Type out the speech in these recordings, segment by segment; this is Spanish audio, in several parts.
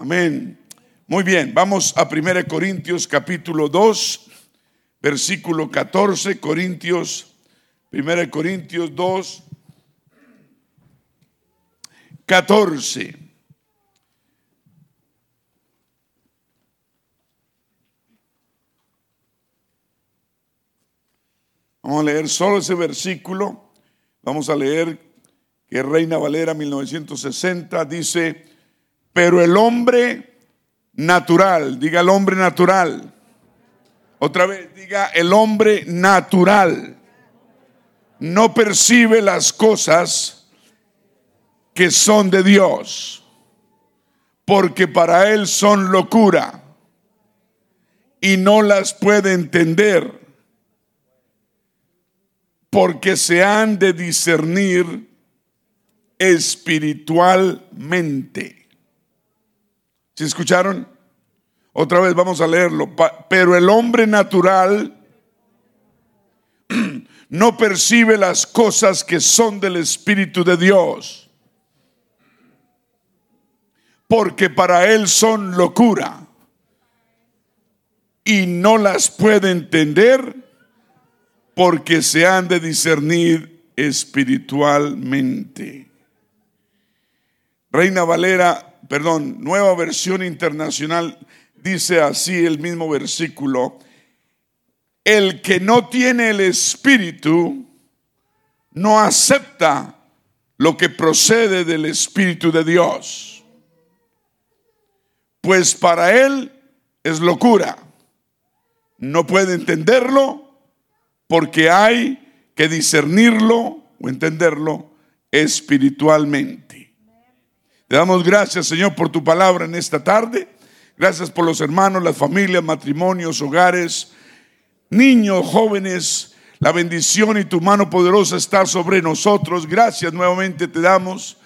Amén. Muy bien, vamos a 1 Corintios capítulo 2, versículo 14, Corintios, 1 Corintios 2, 14. Vamos a leer solo ese versículo. Vamos a leer que Reina Valera 1960 dice, pero el hombre natural, diga el hombre natural. Otra vez, diga el hombre natural. No percibe las cosas que son de Dios, porque para él son locura y no las puede entender, porque se han de discernir espiritualmente. ¿Se escucharon? Otra vez vamos a leerlo. Pero el hombre natural no percibe las cosas que son del Espíritu de Dios, porque para él son locura y no las puede entender porque se han de discernir espiritualmente. Reina Valera perdón, nueva versión internacional, dice así el mismo versículo, el que no tiene el Espíritu no acepta lo que procede del Espíritu de Dios, pues para él es locura. No puede entenderlo porque hay que discernirlo o entenderlo espiritualmente. Te damos gracias, Señor, por tu palabra en esta tarde. Gracias por los hermanos, las familias, matrimonios, hogares, niños, jóvenes. La bendición y tu mano poderosa está sobre nosotros. Gracias nuevamente te damos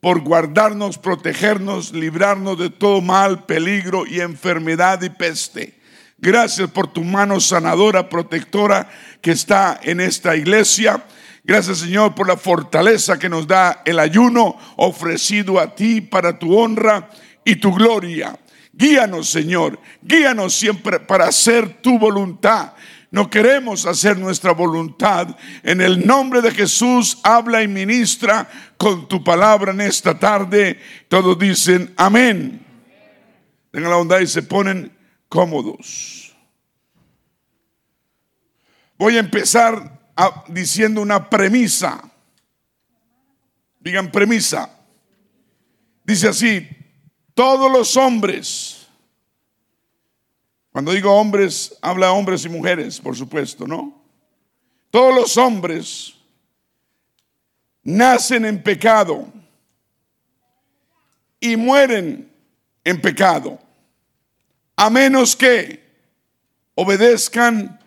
por guardarnos, protegernos, librarnos de todo mal, peligro y enfermedad y peste. Gracias por tu mano sanadora, protectora que está en esta iglesia. Gracias Señor por la fortaleza que nos da el ayuno ofrecido a ti para tu honra y tu gloria. Guíanos Señor, guíanos siempre para hacer tu voluntad. No queremos hacer nuestra voluntad. En el nombre de Jesús, habla y ministra con tu palabra en esta tarde. Todos dicen amén. Tengan la bondad y se ponen cómodos. Voy a empezar diciendo una premisa. Digan premisa. Dice así, todos los hombres, cuando digo hombres, habla hombres y mujeres, por supuesto, ¿no? Todos los hombres nacen en pecado y mueren en pecado, a menos que obedezcan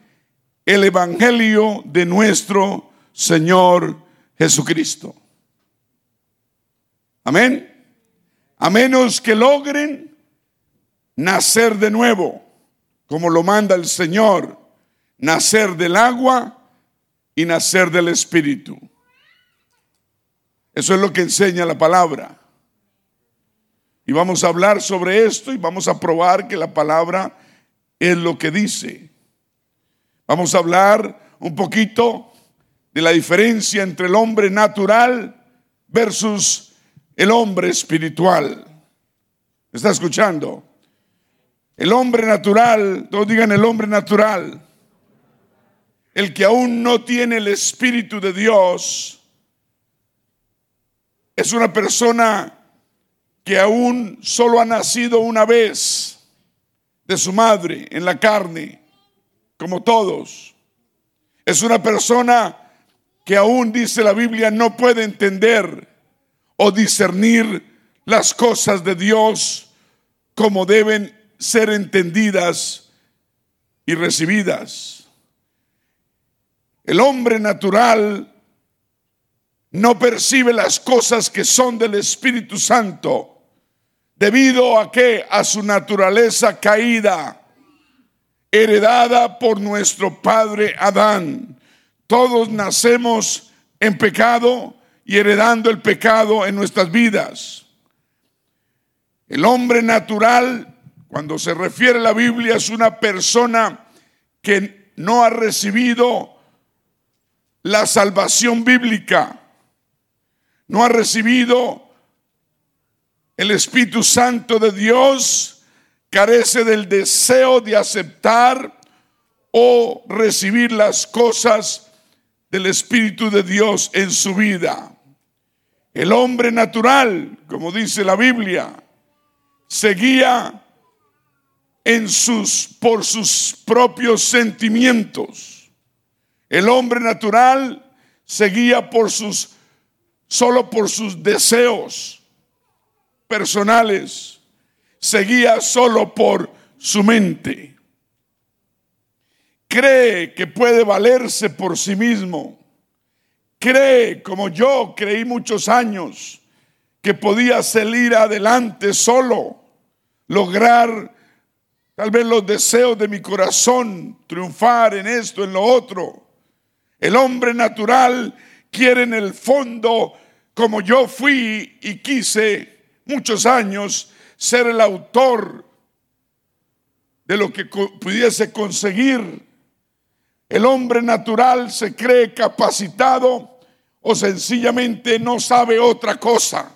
el Evangelio de nuestro Señor Jesucristo. Amén. A menos que logren nacer de nuevo, como lo manda el Señor, nacer del agua y nacer del Espíritu. Eso es lo que enseña la palabra. Y vamos a hablar sobre esto y vamos a probar que la palabra es lo que dice. Vamos a hablar un poquito de la diferencia entre el hombre natural versus el hombre espiritual. ¿Está escuchando? El hombre natural, todos digan el hombre natural, el que aún no tiene el Espíritu de Dios, es una persona que aún solo ha nacido una vez de su madre en la carne como todos. Es una persona que aún dice la Biblia no puede entender o discernir las cosas de Dios como deben ser entendidas y recibidas. El hombre natural no percibe las cosas que son del Espíritu Santo debido a que a su naturaleza caída heredada por nuestro padre Adán. Todos nacemos en pecado y heredando el pecado en nuestras vidas. El hombre natural, cuando se refiere a la Biblia, es una persona que no ha recibido la salvación bíblica, no ha recibido el Espíritu Santo de Dios, carece del deseo de aceptar o recibir las cosas del Espíritu de Dios en su vida. El hombre natural, como dice la Biblia, seguía en sus por sus propios sentimientos. El hombre natural seguía por sus solo por sus deseos personales, seguía solo por su mente cree que puede valerse por sí mismo, cree, como yo creí muchos años, que podía salir adelante solo, lograr tal vez los deseos de mi corazón, triunfar en esto, en lo otro. El hombre natural quiere en el fondo, como yo fui y quise muchos años, ser el autor de lo que pudiese conseguir el hombre natural se cree capacitado o sencillamente no sabe otra cosa.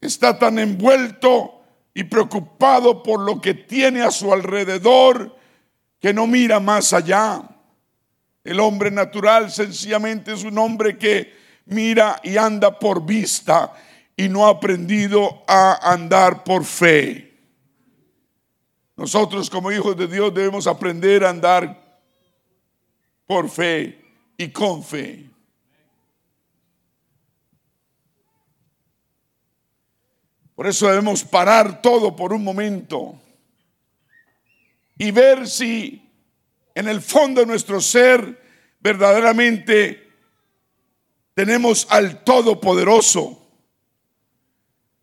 Está tan envuelto y preocupado por lo que tiene a su alrededor que no mira más allá. El hombre natural sencillamente es un hombre que mira y anda por vista y no ha aprendido a andar por fe. Nosotros como hijos de Dios debemos aprender a andar por fe y con fe. Por eso debemos parar todo por un momento y ver si en el fondo de nuestro ser verdaderamente tenemos al Todopoderoso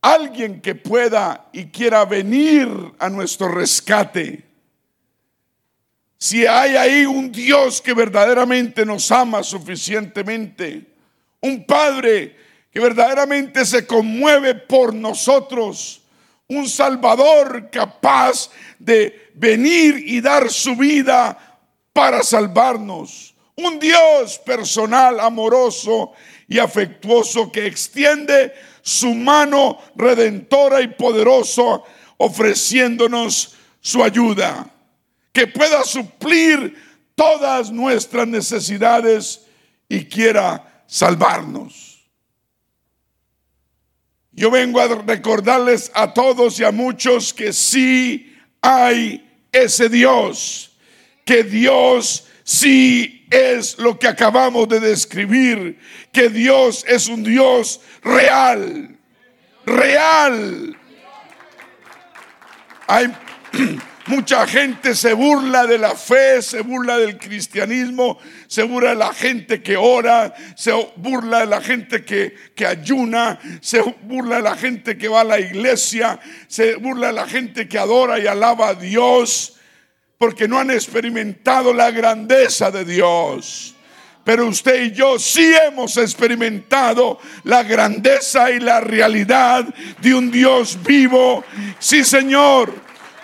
alguien que pueda y quiera venir a nuestro rescate. Si hay ahí un Dios que verdaderamente nos ama suficientemente, un Padre que verdaderamente se conmueve por nosotros, un Salvador capaz de venir y dar su vida para salvarnos, un Dios personal, amoroso y afectuoso que extiende su mano redentora y poderosa ofreciéndonos su ayuda, que pueda suplir todas nuestras necesidades y quiera salvarnos. Yo vengo a recordarles a todos y a muchos que sí hay ese Dios, que Dios sí es lo que acabamos de describir, que Dios es un Dios real, real. Hay mucha gente se burla de la fe, se burla del cristianismo, se burla de la gente que ora, se burla de la gente que, que ayuna, se burla de la gente que va a la iglesia, se burla de la gente que adora y alaba a Dios porque no han experimentado la grandeza de Dios. Pero usted y yo sí hemos experimentado la grandeza y la realidad de un Dios vivo. Sí, Señor,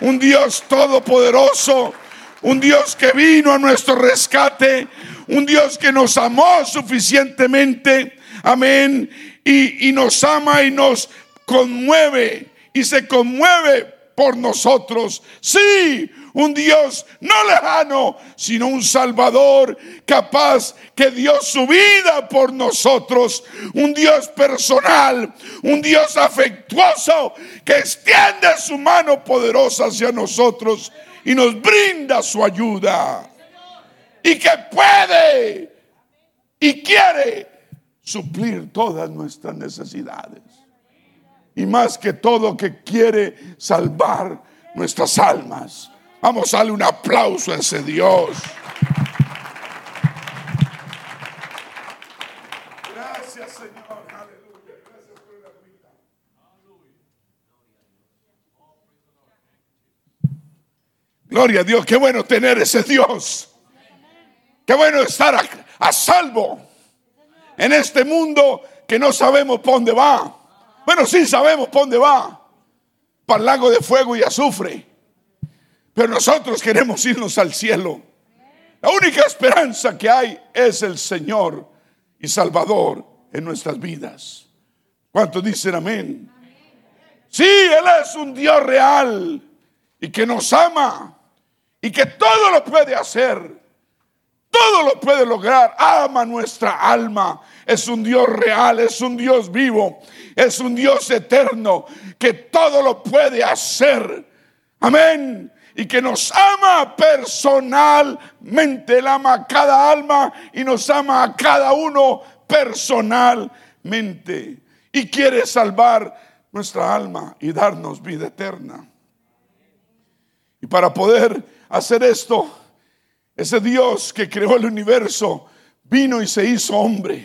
un Dios todopoderoso, un Dios que vino a nuestro rescate, un Dios que nos amó suficientemente, amén, y, y nos ama y nos conmueve y se conmueve por nosotros. Sí, un Dios no lejano, sino un Salvador capaz que dio su vida por nosotros. Un Dios personal, un Dios afectuoso que extiende su mano poderosa hacia nosotros y nos brinda su ayuda. Y que puede y quiere suplir todas nuestras necesidades. Y más que todo que quiere salvar nuestras almas. Vamos a darle un aplauso a ese Dios. Gracias, Señor. Aleluya. Gracias por la vida. Gloria a Dios. Qué bueno tener ese Dios. Qué bueno estar a, a salvo en este mundo que no sabemos por dónde va. Bueno, sí sabemos por dónde va. Para el lago de fuego y azufre. Pero nosotros queremos irnos al cielo. La única esperanza que hay es el Señor y Salvador en nuestras vidas. ¿Cuántos dicen amén? Sí, Él es un Dios real y que nos ama y que todo lo puede hacer. Todo lo puede lograr. Ama nuestra alma. Es un Dios real, es un Dios vivo, es un Dios eterno que todo lo puede hacer. Amén. Y que nos ama personalmente. Él ama a cada alma y nos ama a cada uno personalmente. Y quiere salvar nuestra alma y darnos vida eterna. Y para poder hacer esto, ese Dios que creó el universo vino y se hizo hombre.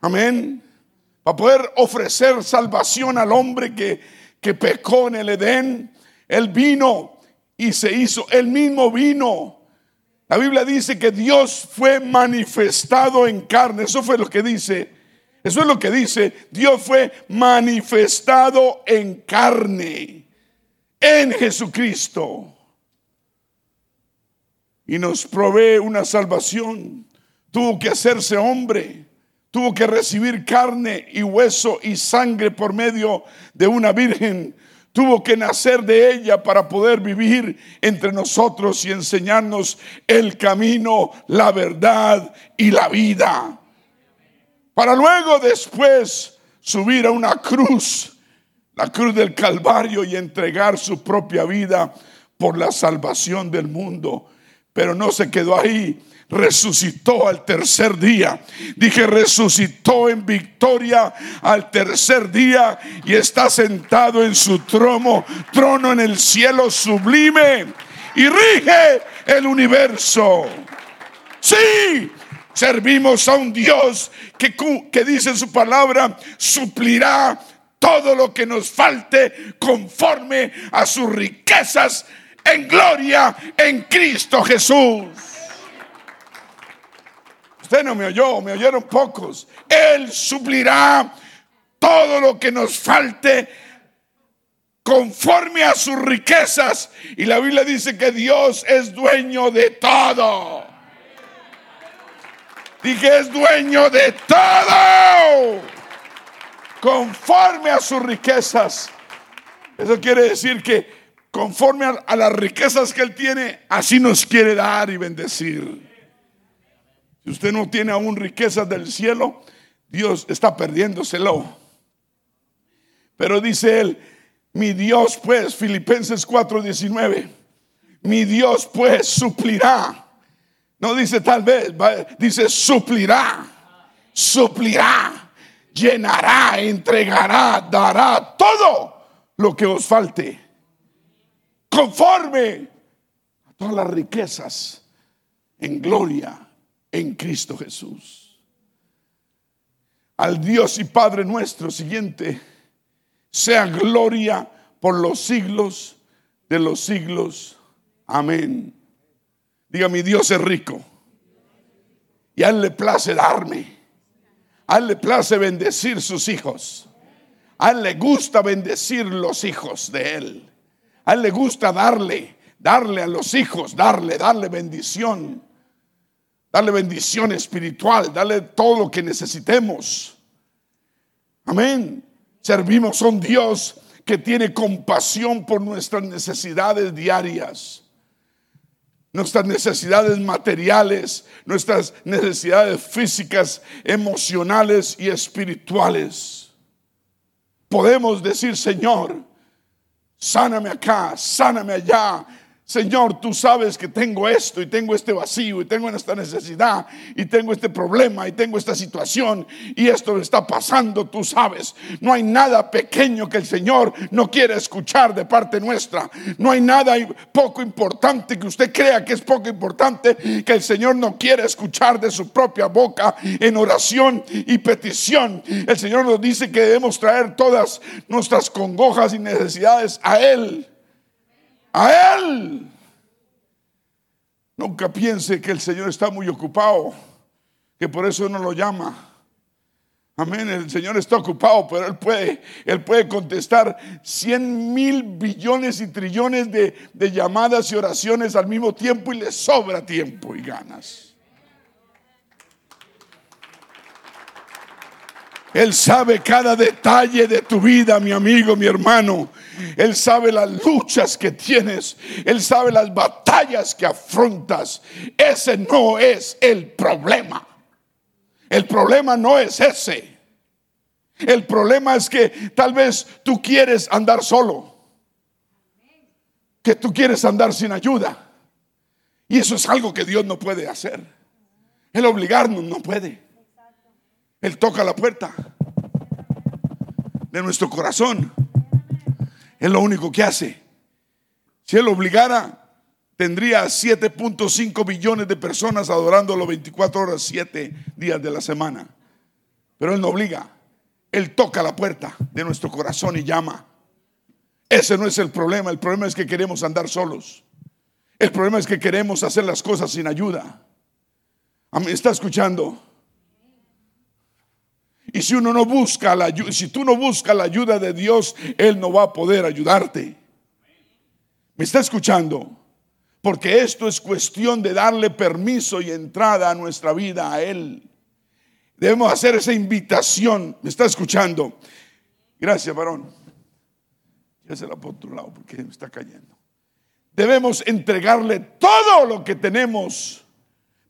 Amén. Para poder ofrecer salvación al hombre que, que pecó en el Edén, Él vino y se hizo, Él mismo vino. La Biblia dice que Dios fue manifestado en carne. Eso fue lo que dice. Eso es lo que dice. Dios fue manifestado en carne en Jesucristo y nos provee una salvación. Tuvo que hacerse hombre, tuvo que recibir carne y hueso y sangre por medio de una virgen. Tuvo que nacer de ella para poder vivir entre nosotros y enseñarnos el camino, la verdad y la vida. Para luego después subir a una cruz, la cruz del Calvario y entregar su propia vida por la salvación del mundo. Pero no se quedó ahí. Resucitó al tercer día. Dije, resucitó en victoria al tercer día y está sentado en su trono, trono en el cielo sublime y rige el universo. Sí, servimos a un Dios que, que dice su palabra, suplirá todo lo que nos falte conforme a sus riquezas en gloria en Cristo Jesús. Usted no me oyó, me oyeron pocos. Él suplirá todo lo que nos falte conforme a sus riquezas. Y la Biblia dice que Dios es dueño de todo. Dije, es dueño de todo. Conforme a sus riquezas. Eso quiere decir que conforme a, las riquezas que Él tiene, así nos quiere dar y bendecir. Si usted no tiene aún riquezas del cielo, Dios está perdiéndoselo. Pero dice Él, mi Dios pues, Filipenses 4:19, mi Dios pues suplirá. No dice tal vez, dice suplirá, suplirá, llenará, entregará, dará todo lo que os falte conforme a todas las riquezas en gloria en Cristo Jesús. Al Dios y Padre nuestro siguiente, sea gloria por los siglos de los siglos. Amén. Diga, mi Dios es rico. Y a Él le place darme. A Él le place bendecir sus hijos. A Él le gusta bendecir los hijos de Él. A él le gusta darle, darle a los hijos, darle, darle bendición. Darle bendición espiritual, darle todo lo que necesitemos. Amén. Servimos a un Dios que tiene compasión por nuestras necesidades diarias, nuestras necesidades materiales, nuestras necesidades físicas, emocionales y espirituales. Podemos decir, Señor, sáname acá, sáname allá, Señor, tú sabes que tengo esto y tengo este vacío y tengo esta necesidad y tengo este problema y tengo esta situación y esto está pasando, tú sabes. No hay nada pequeño que el Señor no quiere escuchar de parte nuestra. No hay nada poco importante que usted crea que es poco importante que el Señor no quiere escuchar de su propia boca en oración y petición. El Señor nos dice que debemos traer todas nuestras congojas y necesidades a Él a Él. Nunca piense que el Señor está muy ocupado, que por eso no lo llama. Amén. El Señor está ocupado, pero Él puede, Él puede contestar 100 mil billones y trillones de, de llamadas y oraciones al mismo tiempo y le sobra tiempo y ganas. Él sabe cada detalle de tu vida, mi amigo, mi hermano. Él sabe las luchas que tienes. Él sabe las batallas que afrontas. Ese no es el problema. El problema no es ese. El problema es que tal vez tú quieres andar solo. Que tú quieres andar sin ayuda. Y eso es algo que Dios no puede hacer. El obligarnos no puede. Él toca la puerta de nuestro corazón. Es lo único que hace. Si Él obligara, tendría 7.5 billones de personas adorándolo 24 horas, 7 días de la semana. Pero Él no obliga. Él toca la puerta de nuestro corazón y llama. Ese no es el problema. El problema es que queremos andar solos. El problema es que queremos hacer las cosas sin ayuda. ¿Me está escuchando? Y si uno no busca la ayuda, si tú no buscas la ayuda de Dios, Él no va a poder ayudarte. ¿Me está escuchando? Porque esto es cuestión de darle permiso y entrada a nuestra vida a Él. Debemos hacer esa invitación. ¿Me está escuchando? Gracias, varón. Ya se la por otro lado porque me está cayendo. Debemos entregarle todo lo que tenemos.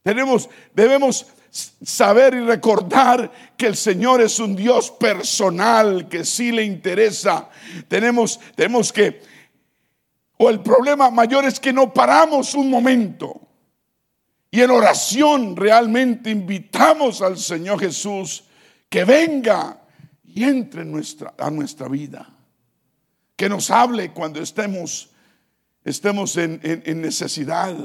Tenemos, debemos saber y recordar que el Señor es un Dios personal, que sí le interesa. Tenemos, tenemos que, o el problema mayor es que no paramos un momento. Y en oración realmente invitamos al Señor Jesús que venga y entre nuestra, a nuestra vida. Que nos hable cuando estemos, estemos en, en necesidad.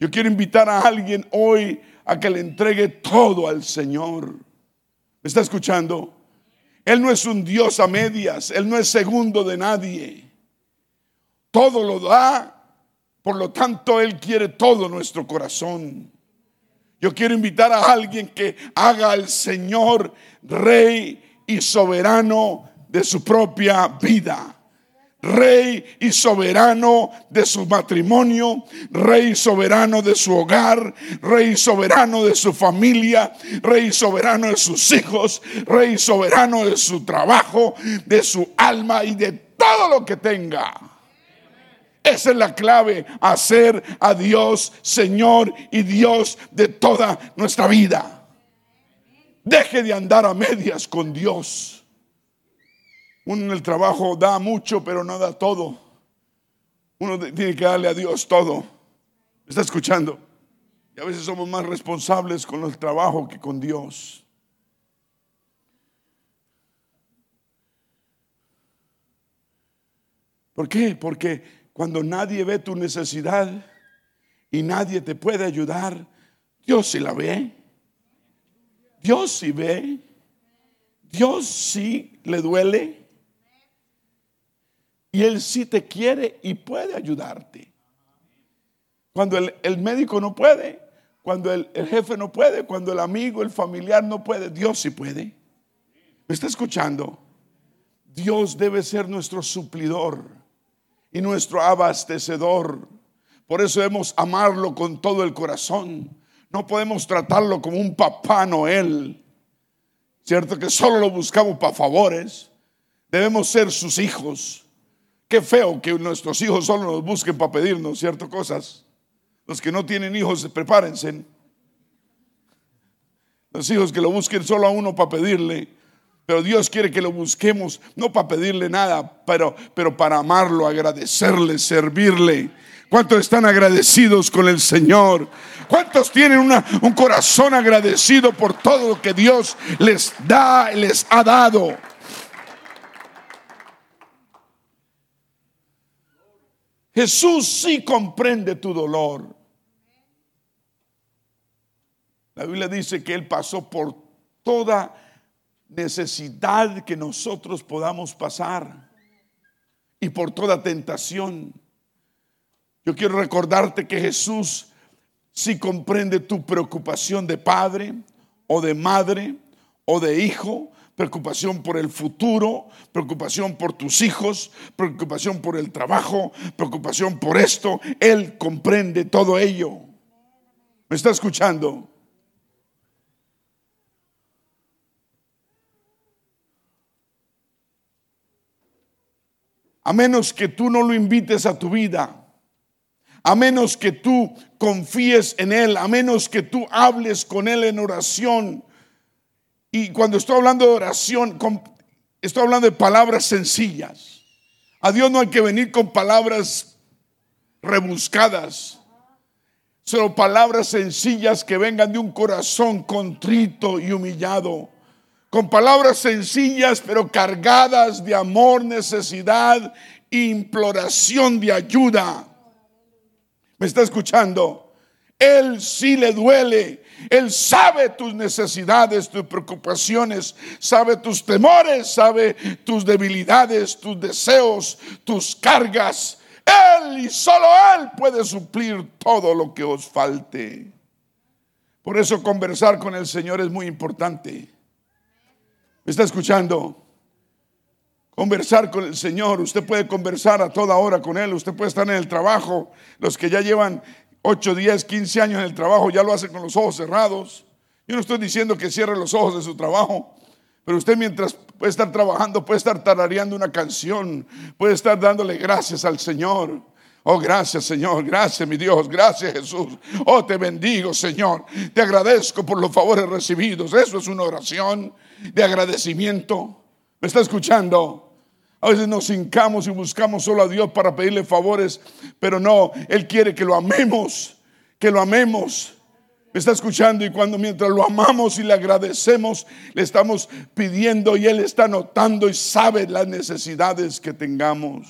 Yo quiero invitar a alguien hoy a que le entregue todo al Señor. ¿Me está escuchando? Él no es un Dios a medias, Él no es segundo de nadie. Todo lo da, por lo tanto Él quiere todo nuestro corazón. Yo quiero invitar a alguien que haga al Señor rey y soberano de su propia vida rey y soberano de su matrimonio, rey soberano de su hogar, rey soberano de su familia, rey soberano de sus hijos, rey soberano de su trabajo, de su alma y de todo lo que tenga. Esa es la clave, hacer a Dios Señor y Dios de toda nuestra vida. Deje de andar a medias con Dios. Uno en el trabajo da mucho, pero no da todo. Uno tiene que darle a Dios todo. ¿Me está escuchando? Y a veces somos más responsables con el trabajo que con Dios. ¿Por qué? Porque cuando nadie ve tu necesidad y nadie te puede ayudar, Dios sí la ve. Dios sí ve. Dios sí le duele. Y Él sí te quiere y puede ayudarte. Cuando el, médico no puede, cuando el, el, jefe no puede, cuando el amigo, el familiar no puede, Dios sí puede. ¿Me está escuchando? Dios debe ser nuestro suplidor y nuestro abastecedor. Por eso debemos amarlo con todo el corazón. No podemos tratarlo como un papá Noel. Cierto que solo lo buscamos para favores. Debemos ser sus hijos Qué feo que nuestros hijos solo nos busquen para pedirnos ciertas cosas. Los que no tienen hijos, prepárense. Los hijos que lo busquen solo a uno para pedirle. Pero Dios quiere que lo busquemos, no para pedirle nada, pero, pero para amarlo, agradecerle, servirle. ¿Cuántos están agradecidos con el Señor? ¿Cuántos tienen un corazón agradecido por todo lo que Dios les da, les ha dado? Jesús sí comprende tu dolor. La Biblia dice que Él pasó por toda necesidad que nosotros podamos pasar y por toda tentación. Yo quiero recordarte que Jesús sí comprende tu preocupación de padre o de madre o de hijo, preocupación por el futuro, preocupación por tus hijos, preocupación por el trabajo, preocupación por esto. Él comprende todo ello. ¿Me está escuchando? A menos que tú no lo invites a tu vida, a menos que tú confíes en Él, a menos que tú hables con Él en oración. Y cuando estoy hablando de oración, estoy hablando de palabras sencillas. A Dios no hay que venir con palabras rebuscadas, sino palabras sencillas que vengan de un corazón contrito y humillado con palabras sencillas pero cargadas de amor, necesidad, imploración de ayuda. ¿Me está escuchando? Él sí le duele. Él sabe tus necesidades, tus preocupaciones, sabe tus temores, sabe tus debilidades, tus deseos, tus cargas. Él y solo Él puede suplir todo lo que os falte. Por eso conversar con el Señor es muy importante. ¿Me está escuchando? Conversar con el Señor. Usted puede conversar a toda hora con Él. Usted puede estar en el trabajo. Los que ya llevan 8, 10, 15 años en el trabajo ya lo hacen con los ojos cerrados. Yo no estoy diciendo que cierre los ojos de su trabajo. Pero usted mientras puede estar trabajando, puede estar tarareando una canción, puede estar dándole gracias al Señor. Oh, gracias Señor, gracias mi Dios, gracias Jesús. Oh, te bendigo Señor. Te agradezco por los favores recibidos. Eso es una oración de agradecimiento. ¿Me está escuchando? A veces nos hincamos y buscamos solo a Dios para pedirle favores, pero no, Él quiere que lo amemos, que lo amemos. ¿Me está escuchando? Y cuando mientras lo amamos y le agradecemos, le estamos pidiendo y Él está notando y sabe las necesidades que tengamos.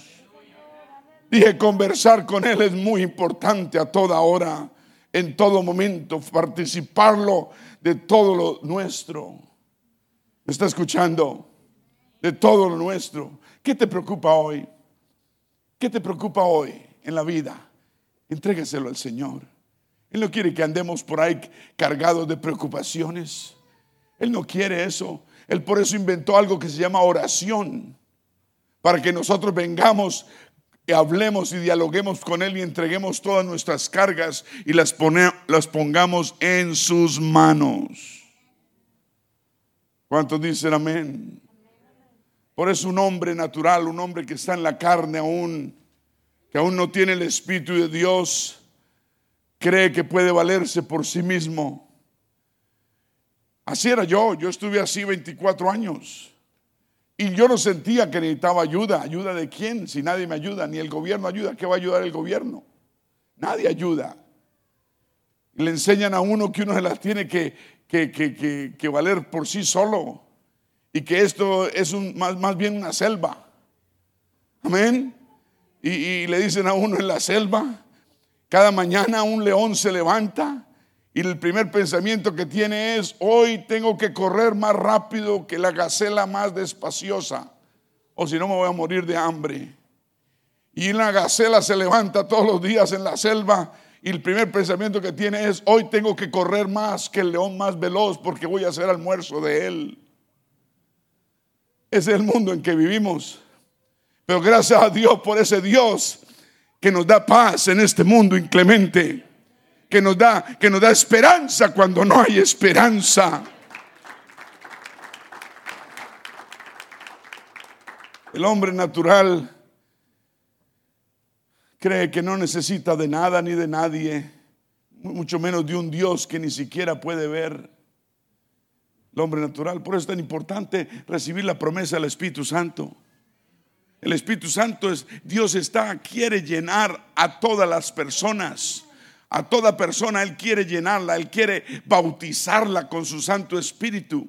Dije, conversar con Él es muy importante a toda hora, en todo momento, participarlo de todo lo nuestro. ¿Me está escuchando? De todo lo nuestro. ¿Qué te preocupa hoy? ¿Qué te preocupa hoy en la vida? Entrégaselo al Señor. Él no quiere que andemos por ahí cargados de preocupaciones. Él no quiere eso. Él por eso inventó algo que se llama oración. Para que nosotros vengamos y hablemos y dialoguemos con Él y entreguemos todas nuestras cargas y las, las pongamos en sus manos. ¿Cuántos dicen amén? Por eso un hombre natural, un hombre que está en la carne aún, que aún no tiene el Espíritu de Dios, cree que puede valerse por sí mismo. Así era yo, yo estuve así 24 años. Y yo no sentía que necesitaba ayuda. ¿Ayuda de quién? Si nadie me ayuda, ni el gobierno ayuda, ¿qué va a ayudar el gobierno? Nadie ayuda. le enseñan a uno que uno se las tiene que, que, valer por sí solo y que esto es más, más bien una selva. Amén. Y, y, le dicen a uno en la selva, cada mañana un león se levanta y el primer pensamiento que tiene es, hoy tengo que correr más rápido que la gacela más despaciosa, o si no me voy a morir de hambre. Y la gacela se levanta todos los días en la selva y el primer pensamiento que tiene es, hoy tengo que correr más que el león más veloz porque voy a hacer almuerzo de él. Ese es el mundo en que vivimos. Pero gracias a Dios por ese Dios que nos da paz en este mundo inclemente, que nos da, que nos da esperanza cuando no hay esperanza. El hombre natural cree que no necesita de nada ni de nadie, mucho menos de un Dios que ni siquiera puede ver el hombre natural. Por eso es tan importante recibir la promesa del Espíritu Santo. El Espíritu Santo es, Dios está, quiere llenar a todas las personas. A toda persona Él quiere llenarla, Él quiere bautizarla con su Santo Espíritu.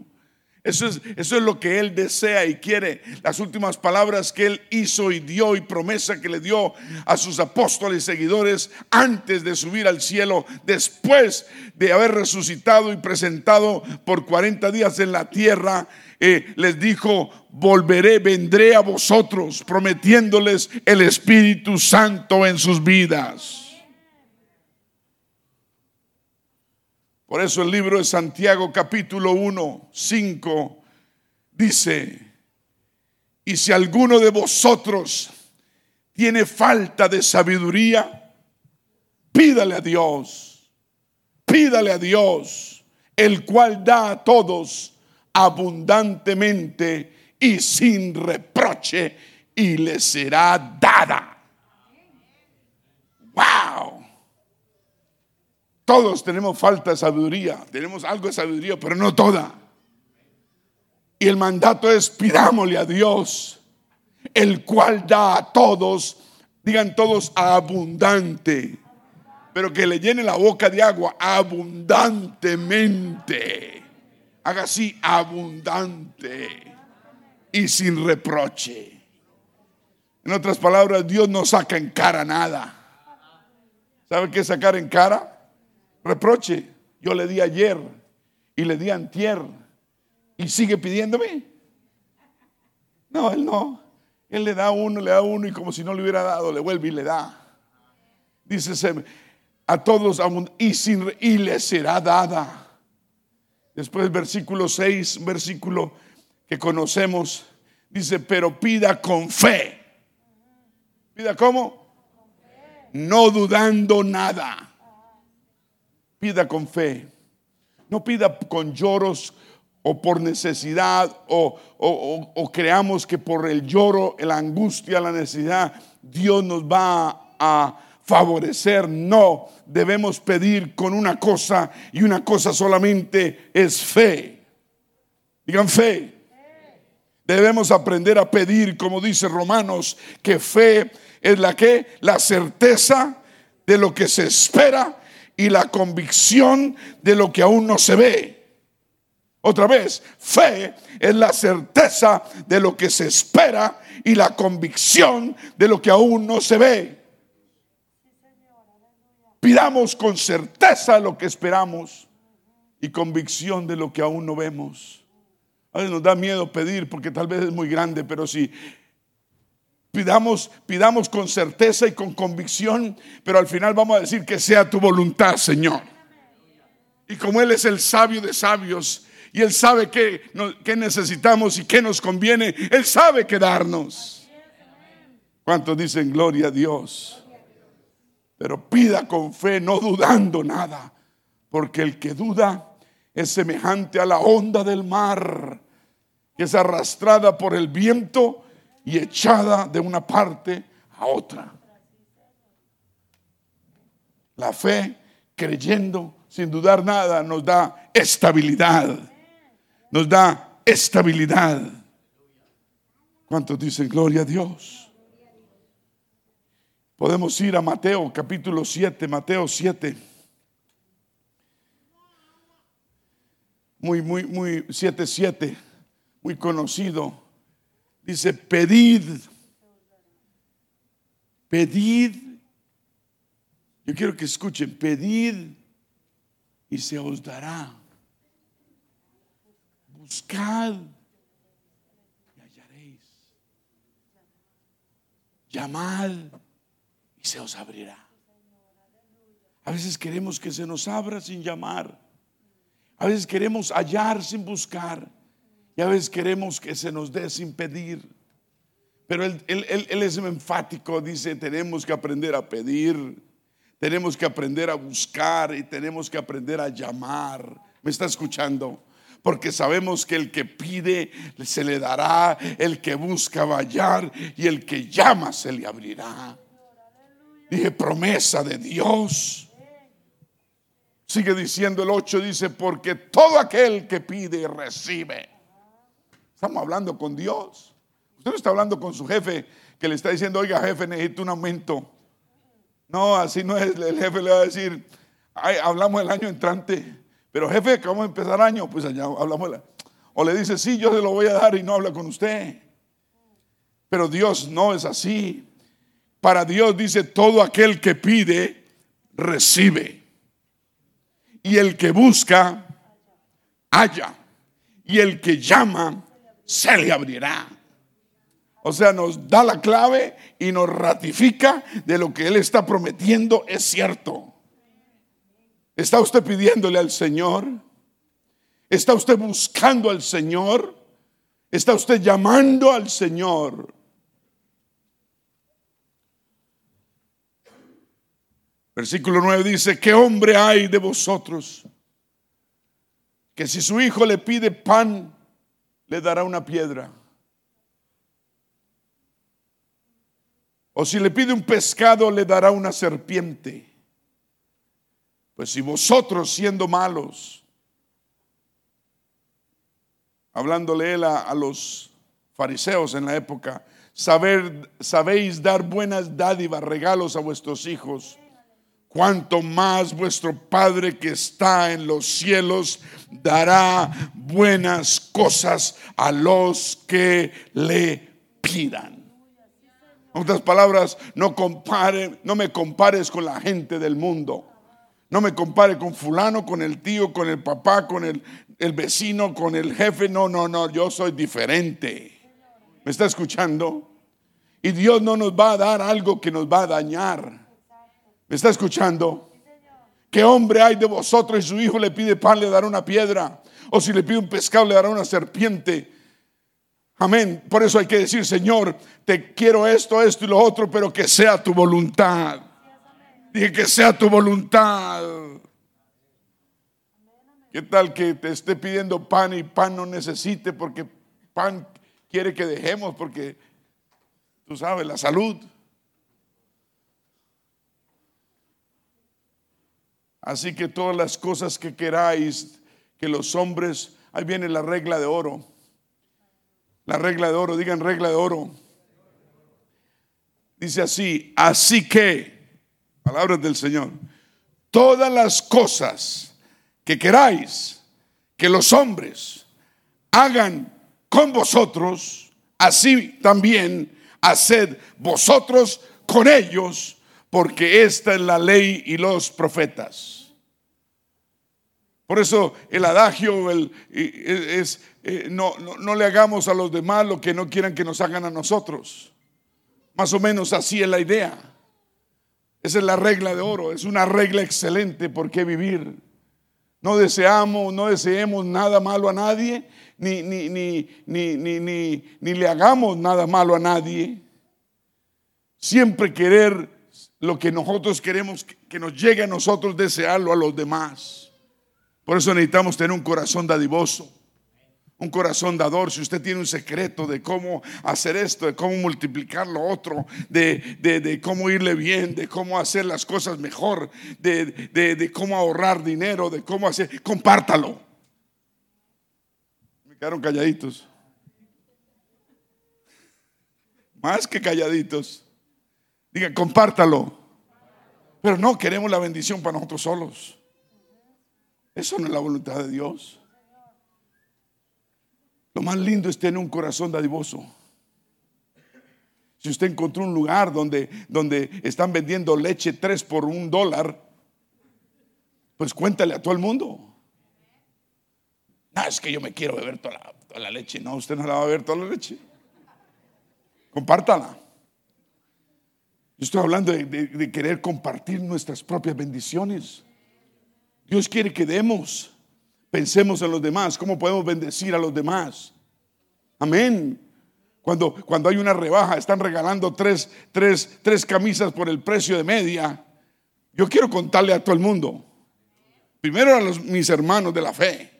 Eso es, eso es lo que Él desea y quiere. Las últimas palabras que Él hizo y dio y promesa que le dio a sus apóstoles y seguidores antes de subir al cielo, después de haber resucitado y presentado por 40 días en la tierra, eh, les dijo, volveré, vendré a vosotros, prometiéndoles el Espíritu Santo en sus vidas. Por eso el libro de Santiago capítulo 1, 5 dice, y si alguno de vosotros tiene falta de sabiduría, pídale a Dios, pídale a Dios, el cual da a todos abundantemente y sin reproche, y le será dada. ¡Wow! Todos tenemos falta de sabiduría, tenemos algo de sabiduría, pero no toda. Y el mandato es pidámosle a Dios, el cual da a todos, digan todos abundante, pero que le llene la boca de agua abundantemente. Haga así, abundante y sin reproche. En otras palabras, Dios no saca en cara nada. ¿Sabe qué es sacar en cara? Reproche. Yo le di ayer y le di antier y sigue pidiéndome. No, él no. Él le da uno, le da uno y como si no le hubiera dado, le vuelve y le da. Dice a todos y, sin, y le será dada. Después versículo 6, versículo que conocemos, dice, pero pida con fe. ¿Pida cómo? No dudando nada. Pida con fe. No pida con lloros o por necesidad o, o, creamos que por el lloro, la angustia, la necesidad, Dios nos va a favorecer. No, debemos pedir con una cosa y una cosa solamente es fe. Digan fe. Debemos aprender a pedir, como dice Romanos, que fe es la que, la certeza de lo que se espera y la convicción de lo que aún no se ve. Otra vez, fe es la certeza de lo que se espera y la convicción de lo que aún no se ve. Pidamos con certeza lo que esperamos y convicción de lo que aún no vemos. A veces nos da miedo pedir porque tal vez es muy grande, pero si pidamos, pidamos con certeza y con convicción, pero al final vamos a decir que sea tu voluntad, Señor. Y como Él es el sabio de sabios, y Él sabe qué, necesitamos y qué nos conviene. Él sabe qué darnos. ¿Cuántos dicen gloria a Dios? Pero pida con fe, no dudando nada, porque el que duda es semejante a la onda del mar, que es arrastrada por el viento y echada de una parte a otra. La fe, creyendo sin dudar nada, nos da estabilidad nos da estabilidad. ¿Cuántos dicen gloria a Dios? Podemos ir a Mateo capítulo 7, Mateo 7. Muy, muy, muy, 7, 7, muy conocido. Dice, pedid, pedid. Yo quiero que escuchen, pedid y se os dará buscad y hallaréis. Llamad y se os abrirá. A veces queremos que se nos abra sin llamar. A veces queremos hallar sin buscar. Y a veces queremos que se nos dé sin pedir. Pero él, él, es enfático, dice, tenemos que aprender a pedir, tenemos que aprender a buscar y tenemos que aprender a llamar. ¿Me está escuchando? porque sabemos que el que pide se le dará, el que busca va a hallar y el que llama se le abrirá. Dije, promesa de Dios. Sigue diciendo el 8, dice, porque todo aquel que pide recibe. Estamos hablando con Dios. Usted no está hablando con su jefe que le está diciendo, oiga jefe, necesito un aumento. No, así no es. El jefe le va a decir, hablamos el año entrante. Pero jefe, que vamos a empezar año, pues allá hablamos. O le dice, sí, yo se lo voy a dar y no habla con usted. Pero Dios no es así. Para Dios dice, todo aquel que pide, recibe. Y el que busca, halla. Y el que llama, se le abrirá. O sea, nos da la clave y nos ratifica de lo que Él está prometiendo es cierto. ¿Está usted pidiéndole al Señor? ¿Está usted buscando al Señor? ¿Está usted llamando al Señor? Versículo 9 dice, ¿qué hombre hay de vosotros que si su hijo le pide pan, le dará una piedra? O si le pide un pescado, le dará una serpiente. Pues si vosotros siendo malos, hablándole él a, los fariseos en la época, saber, sabéis dar buenas dádivas, regalos a vuestros hijos, cuanto más vuestro Padre que está en los cielos dará buenas cosas a los que le pidan. En otras palabras, no compare, no me compares con la gente del mundo. No me compare con fulano, con el tío, con el papá, con el, el vecino, con el jefe. No, no, no, yo soy diferente. ¿Me está escuchando? Y Dios no nos va a dar algo que nos va a dañar. ¿Me está escuchando? ¿Qué hombre hay de vosotros y su hijo le pide pan, le dará una piedra? O si le pide un pescado, le dará una serpiente. Amén. Por eso hay que decir, Señor, te quiero esto, esto y lo otro, pero que sea tu voluntad. Dije que sea tu voluntad. ¿Qué tal que te esté pidiendo pan y pan no necesite porque pan quiere que dejemos porque tú sabes, la salud. Así que todas las cosas que queráis que los hombres, ahí viene la regla de oro. La regla de oro, digan regla de oro. Dice así, así que, palabras del Señor, todas las cosas que queráis que los hombres hagan con vosotros, así también haced vosotros con ellos, porque esta es la ley y los profetas. Por eso el adagio es, eh, no, no, le hagamos a los demás lo que no quieran que nos hagan a nosotros. Más o menos así es la idea. Esa es la regla de oro, es una regla excelente por qué vivir. No deseamos, no deseemos nada malo a nadie, ni, ni, ni, ni le hagamos nada malo a nadie. Siempre querer lo que nosotros queremos que nos llegue a nosotros, desearlo a los demás. Por eso necesitamos tener un corazón dadivoso un corazón dador, si usted tiene un secreto de cómo hacer esto, de cómo multiplicar lo otro, de, cómo irle bien, de cómo hacer las cosas mejor, de, cómo ahorrar dinero, de cómo hacer, compártalo. Me quedaron calladitos. Más que calladitos. Diga, compártalo. Pero no queremos la bendición para nosotros solos. Eso no es la voluntad de Dios. Lo más lindo es tener un corazón dadivoso. Si usted encontró un lugar donde, donde están vendiendo leche tres por un dólar, pues cuéntale a todo el mundo. No, es que yo me quiero beber toda la, leche. No, usted no la va a beber toda la leche. Compártala. Estoy hablando de querer compartir nuestras propias bendiciones. Dios quiere que demos. Pensemos en los demás, cómo podemos bendecir a los demás. Amén. Cuando, cuando hay una rebaja, están regalando tres, tres, tres camisas por el precio de media. Yo quiero contarle a todo el mundo. Primero a los, mis hermanos de la fe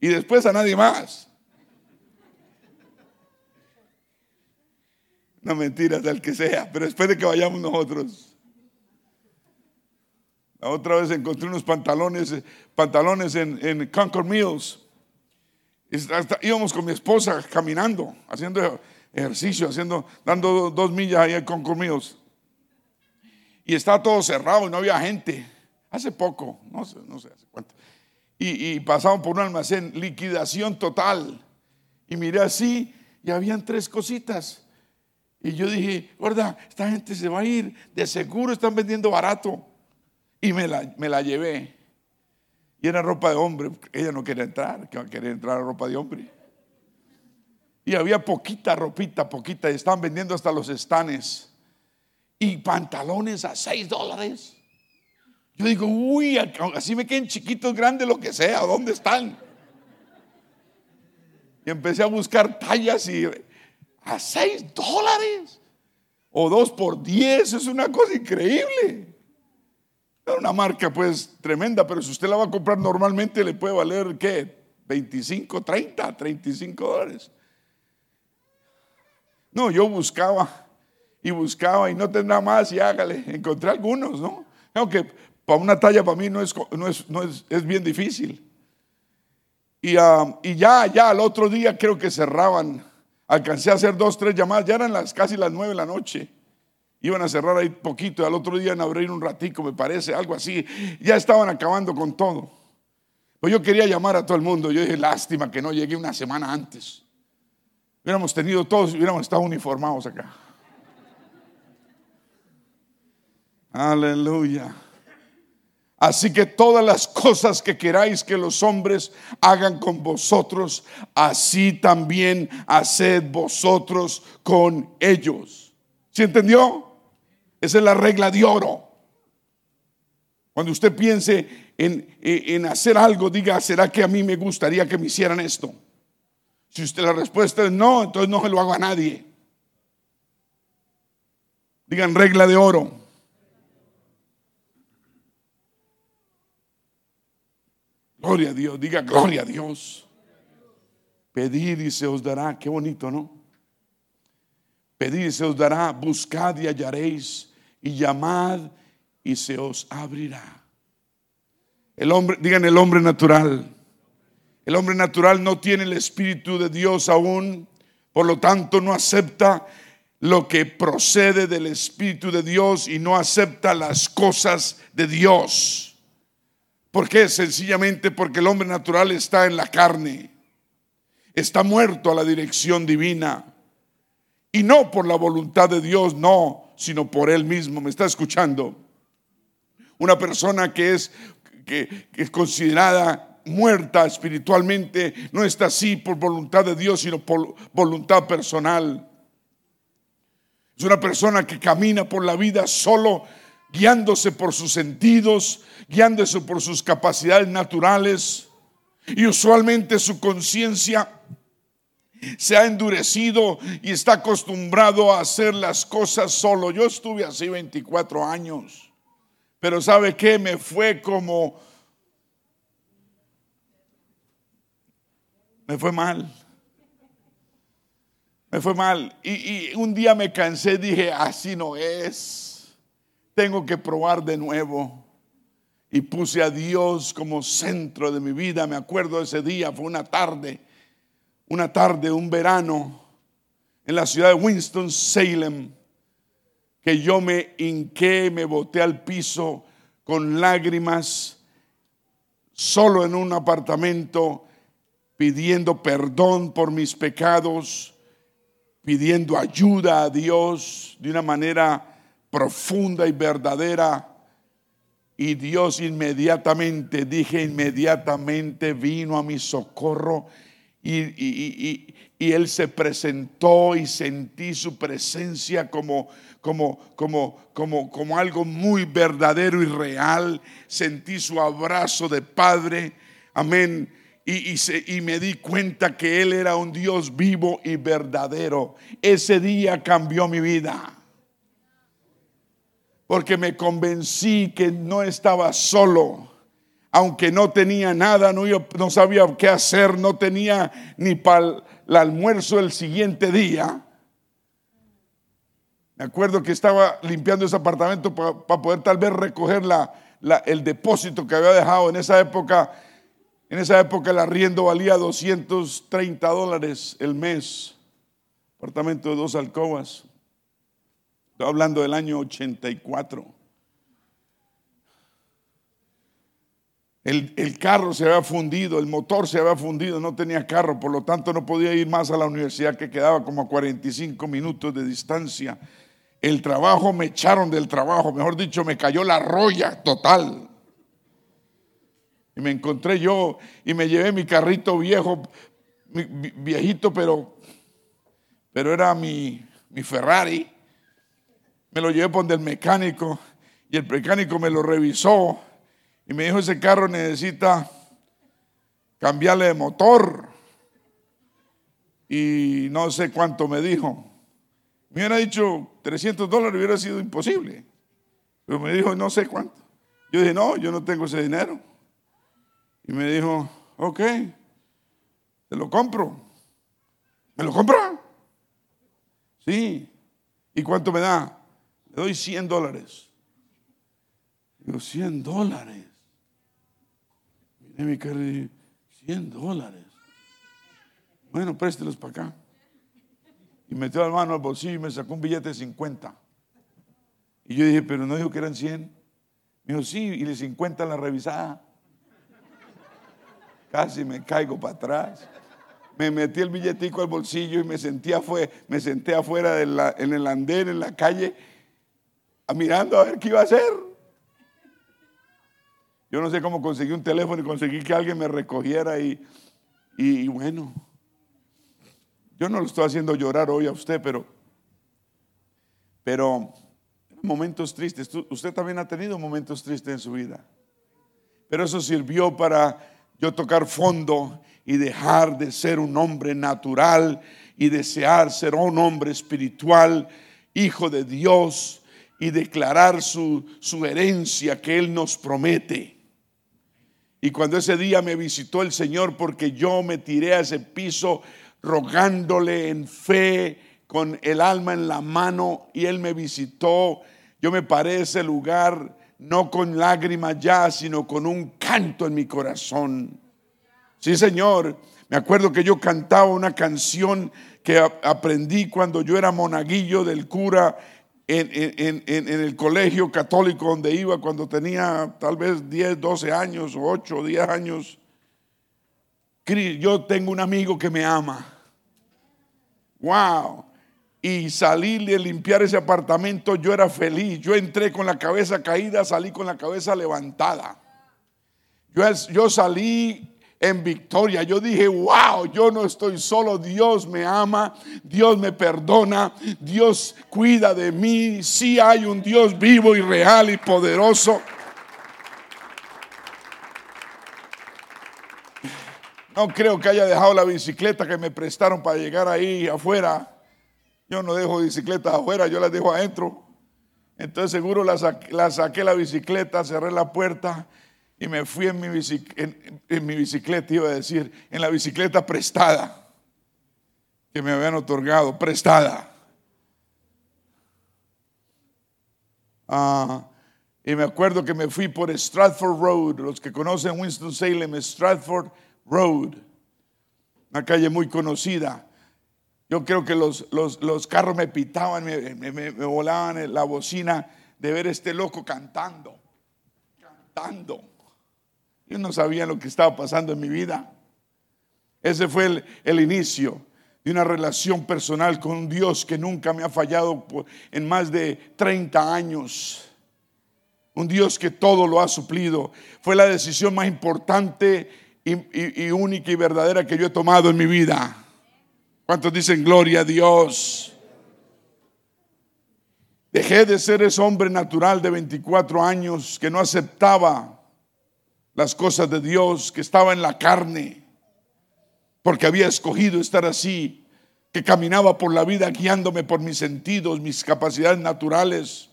y después a nadie más. No mentiras del que sea, pero después de que vayamos nosotros. La otra vez encontré unos pantalones, pantalones en, en Concord Mills. íbamos con mi esposa caminando, haciendo ejercicio, haciendo, dando dos millas ahí en Concord Mills. Y estaba todo cerrado y no había gente. Hace poco, no sé, no sé hace cuánto. Y, y pasamos por un almacén, liquidación total. Y miré así y habían tres cositas. Y yo dije, ¿verdad? Esta gente se va a ir, de seguro están vendiendo barato. Y me la, me la llevé. Y era ropa de hombre. Ella no quería entrar, quería entrar a ropa de hombre. Y había poquita ropita, poquita. Y estaban vendiendo hasta los estanes. Y pantalones a 6 dólares. Yo digo, uy, así me queden chiquitos, grandes, lo que sea, ¿dónde están? Y empecé a buscar tallas y a 6 dólares o 2 por 10, es una cosa increíble. Es una marca pues tremenda, pero si usted la va a comprar normalmente le puede valer, ¿qué? 25, 30, 35 dólares. No, yo buscaba y buscaba y no tendrá más y hágale. Encontré algunos, ¿no? Aunque para una talla para mí no es, no es, no es, es bien difícil. Y, uh, y, ya, ya al otro día creo que cerraban. Alcancé a hacer dos, tres llamadas. Ya eran las, casi las nueve de la noche. Iban a cerrar ahí poquito. Y al otro día en abrir un ratico, me parece, algo así. Ya estaban acabando con todo. Pues yo quería llamar a todo el mundo. Yo dije, lástima que no llegué una semana antes. Hubiéramos tenido todos, hubiéramos estado uniformados acá. Aleluya. Así que todas las cosas que queráis que los hombres hagan con vosotros, así también haced vosotros con ellos. ¿Sí entendió? Esa es la regla de oro. Cuando usted piense en, en, hacer algo, diga, ¿será que a mí me gustaría que me hicieran esto? Si usted la respuesta es no, entonces no se lo hago a nadie. Digan regla de oro. Gloria a Dios, diga gloria a Dios. Pedid y se os dará, qué bonito, ¿no? Pedid y se os dará, buscad y hallaréis, y llamad y se os abrirá. El hombre, digan el hombre natural. El hombre natural no tiene el Espíritu de Dios aún, por lo tanto no acepta lo que procede del Espíritu de Dios y no acepta las cosas de Dios. ¿Por qué? Sencillamente porque el hombre natural está en la carne, está muerto a la dirección divina. Y no por la voluntad de Dios, no, sino por él mismo. ¿Me está escuchando? Una persona que es, que, es considerada muerta espiritualmente no está así por voluntad de Dios, sino por voluntad personal. Es una persona que camina por la vida solo guiándose por sus sentidos, guiándose por sus capacidades naturales. Y usualmente su conciencia se ha endurecido y está acostumbrado a hacer las cosas solo. Yo estuve así 24 años, pero ¿sabe qué? Me fue como... Me fue mal. Me fue mal. Y, y un día me cansé, dije, así no es tengo que probar de nuevo. Y puse a Dios como centro de mi vida. Me acuerdo ese día, fue una tarde, una tarde, un verano, en la ciudad de Winston-Salem, que yo me hinqué, me boté al piso con lágrimas, solo en un apartamento, pidiendo perdón por mis pecados, pidiendo ayuda a Dios de una manera profunda y verdadera. Y Dios inmediatamente, dije inmediatamente, vino a mi socorro y, Él se presentó y sentí su presencia como, como, como, como, como algo muy verdadero y real. Sentí su abrazo de Padre. Amén. Y, y, me di cuenta que Él era un Dios vivo y verdadero. Ese día cambió mi vida porque me convencí que no estaba solo, aunque no tenía nada, no, sabía qué hacer, no tenía ni para el almuerzo el siguiente día. Me acuerdo que estaba limpiando ese apartamento para poder tal vez recoger el depósito que había dejado. En esa época, en esa época el arriendo valía 230 dólares el mes. Apartamento de dos alcobas. Estoy hablando del año 84. El, el, carro se había fundido, el motor se había fundido, no tenía carro, por lo tanto no podía ir más a la universidad que quedaba como a 45 minutos de distancia. El trabajo me echaron del trabajo, mejor dicho, me cayó la roya total. Y me encontré yo y me llevé mi carrito viejo, viejito, pero, pero era mi, mi Ferrari me lo llevé por el mecánico y el mecánico me lo revisó Y me dijo, ese carro necesita cambiarle de motor. Y no sé cuánto me dijo. Me hubiera dicho 300 dólares, hubiera sido imposible. Pero me dijo, no sé cuánto. Yo dije, no, yo no tengo ese dinero. Y me dijo, ok, te lo compro. ¿Me lo compra? Sí. ¿Y cuánto me da? Le doy 100 dólares. Digo, 100 dólares. Mire mi cara y dije, 100 dólares. Bueno, préstelos para acá. Y metió la mano al bolsillo y me sacó un billete de 50. Y yo dije, pero no dijo que eran 100. Me dijo, sí, y le 50 en la revisada. Casi me caigo para atrás. Me metí el billetico al bolsillo y me, sentía fue, me senté afuera en el andén, en la calle, mirando a ver qué iba a hacer. Yo no sé cómo conseguí un teléfono y conseguí que alguien me recogiera y, y, bueno, yo no lo estoy haciendo llorar hoy a usted, pero, pero momentos tristes. Usted también ha tenido momentos tristes en su vida. Pero eso sirvió para yo tocar fondo y dejar de ser un hombre natural y desear ser un hombre espiritual, hijo de Dios y declarar su, su herencia que Él nos promete. Y cuando ese día me visitó el Señor, porque yo me tiré a ese piso rogándole en fe, con el alma en la mano, y Él me visitó, yo me paré a ese lugar no con lágrimas ya, sino con un canto en mi corazón. Sí, Señor, me acuerdo que yo cantaba una canción que aprendí cuando yo era monaguillo del cura en, el colegio católico donde iba cuando tenía tal vez 10, 12 años o 8, 10 años. Yo tengo un amigo que me ama. Wow. Y salí de limpiar ese apartamento, yo era feliz. Yo entré con la cabeza caída, salí con la cabeza levantada. Yo, yo salí en victoria. Yo dije, wow, yo no estoy solo, Dios me ama, Dios me perdona, Dios cuida de mí, sí hay un Dios vivo y real y poderoso. No creo que haya dejado la bicicleta que me prestaron para llegar ahí afuera. Yo no dejo bicicletas afuera, yo las dejo adentro. Entonces seguro la, la saqué la bicicleta, cerré la puerta y me fui en mi, en, mi bicicleta, iba a decir, en la bicicleta prestada que me habían otorgado, prestada. Ah, y me acuerdo que me fui por Stratford Road, los que conocen Winston-Salem, Stratford Road, una calle muy conocida. Yo creo que los, los, carros me pitaban, me, me, me, volaban la bocina de ver este loco cantando, cantando. Yo no sabía lo que estaba pasando en mi vida. Ese fue el, inicio de una relación personal con un Dios que nunca me ha fallado en más de 30 años. Un Dios que todo lo ha suplido. Fue la decisión más importante y, y única y verdadera que yo he tomado en mi vida. ¿Cuántos dicen gloria a Dios? Dejé de ser ese hombre natural de 24 años que no aceptaba las cosas de Dios, que estaba en la carne, porque había escogido estar así, que caminaba por la vida guiándome por mis sentidos, mis capacidades naturales,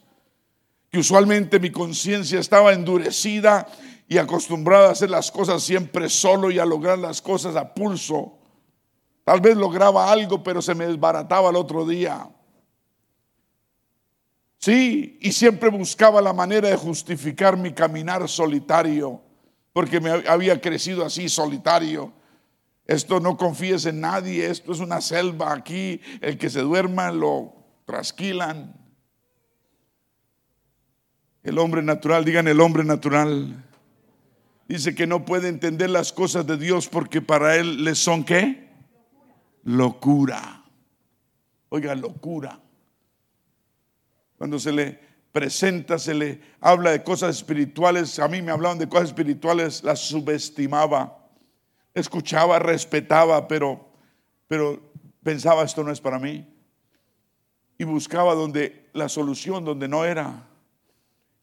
que usualmente mi conciencia estaba endurecida y acostumbrada a hacer las cosas siempre solo y a lograr las cosas a pulso. Tal vez lograba algo, pero se me desbarataba el otro día. Sí, y siempre buscaba la manera de justificar mi caminar solitario porque me había crecido así solitario. Esto no confíes en nadie, esto es una selva aquí, el que se duerma lo trasquilan. El hombre natural, digan el hombre natural, dice que no puede entender las cosas de Dios porque para él le son qué? Locura. Oiga, locura. Cuando se le presenta, se le habla de cosas espirituales. A mí me hablaban de cosas espirituales, las subestimaba. Escuchaba, respetaba, pero, pero pensaba esto no es para mí. Y buscaba donde la solución, donde no era.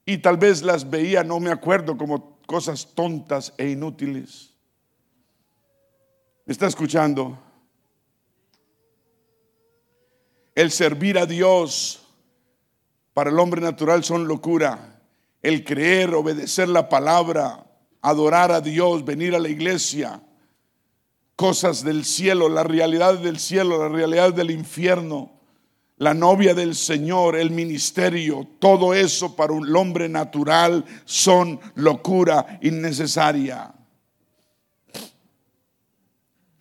Y tal vez las veía, no me acuerdo, como, cosas tontas e inútiles. ¿Me está escuchando? El servir a Dios para el hombre natural son locura. El creer, obedecer la palabra, adorar a Dios, venir a la iglesia, cosas del cielo, la realidad del cielo, la realidad del infierno, la novia del Señor, el ministerio, todo eso para un hombre natural son locura innecesaria.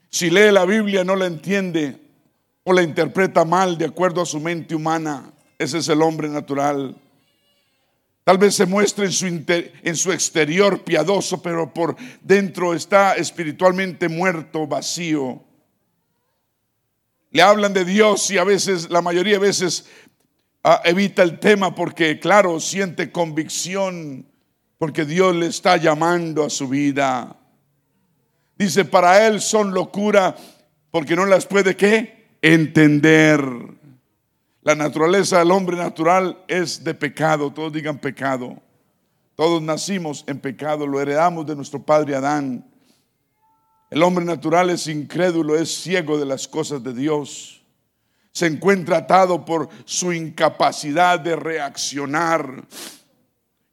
Si lee la Biblia no la entiende o la interpreta mal de acuerdo a su mente humana, ese es el hombre natural. Tal vez se muestre en su, en su exterior piadoso, pero por dentro está espiritualmente muerto, vacío. Le hablan de Dios y a veces, la mayoría de veces, ah, evita el tema porque, claro, siente convicción porque Dios le está llamando a su vida. Dice, para él son locura porque no las puede qué? Entender. La naturaleza del hombre natural es de pecado, todos digan pecado. Todos nacimos en pecado, lo heredamos de nuestro padre Adán. El hombre natural es incrédulo, es ciego de las cosas de Dios. Se encuentra atado por su incapacidad de reaccionar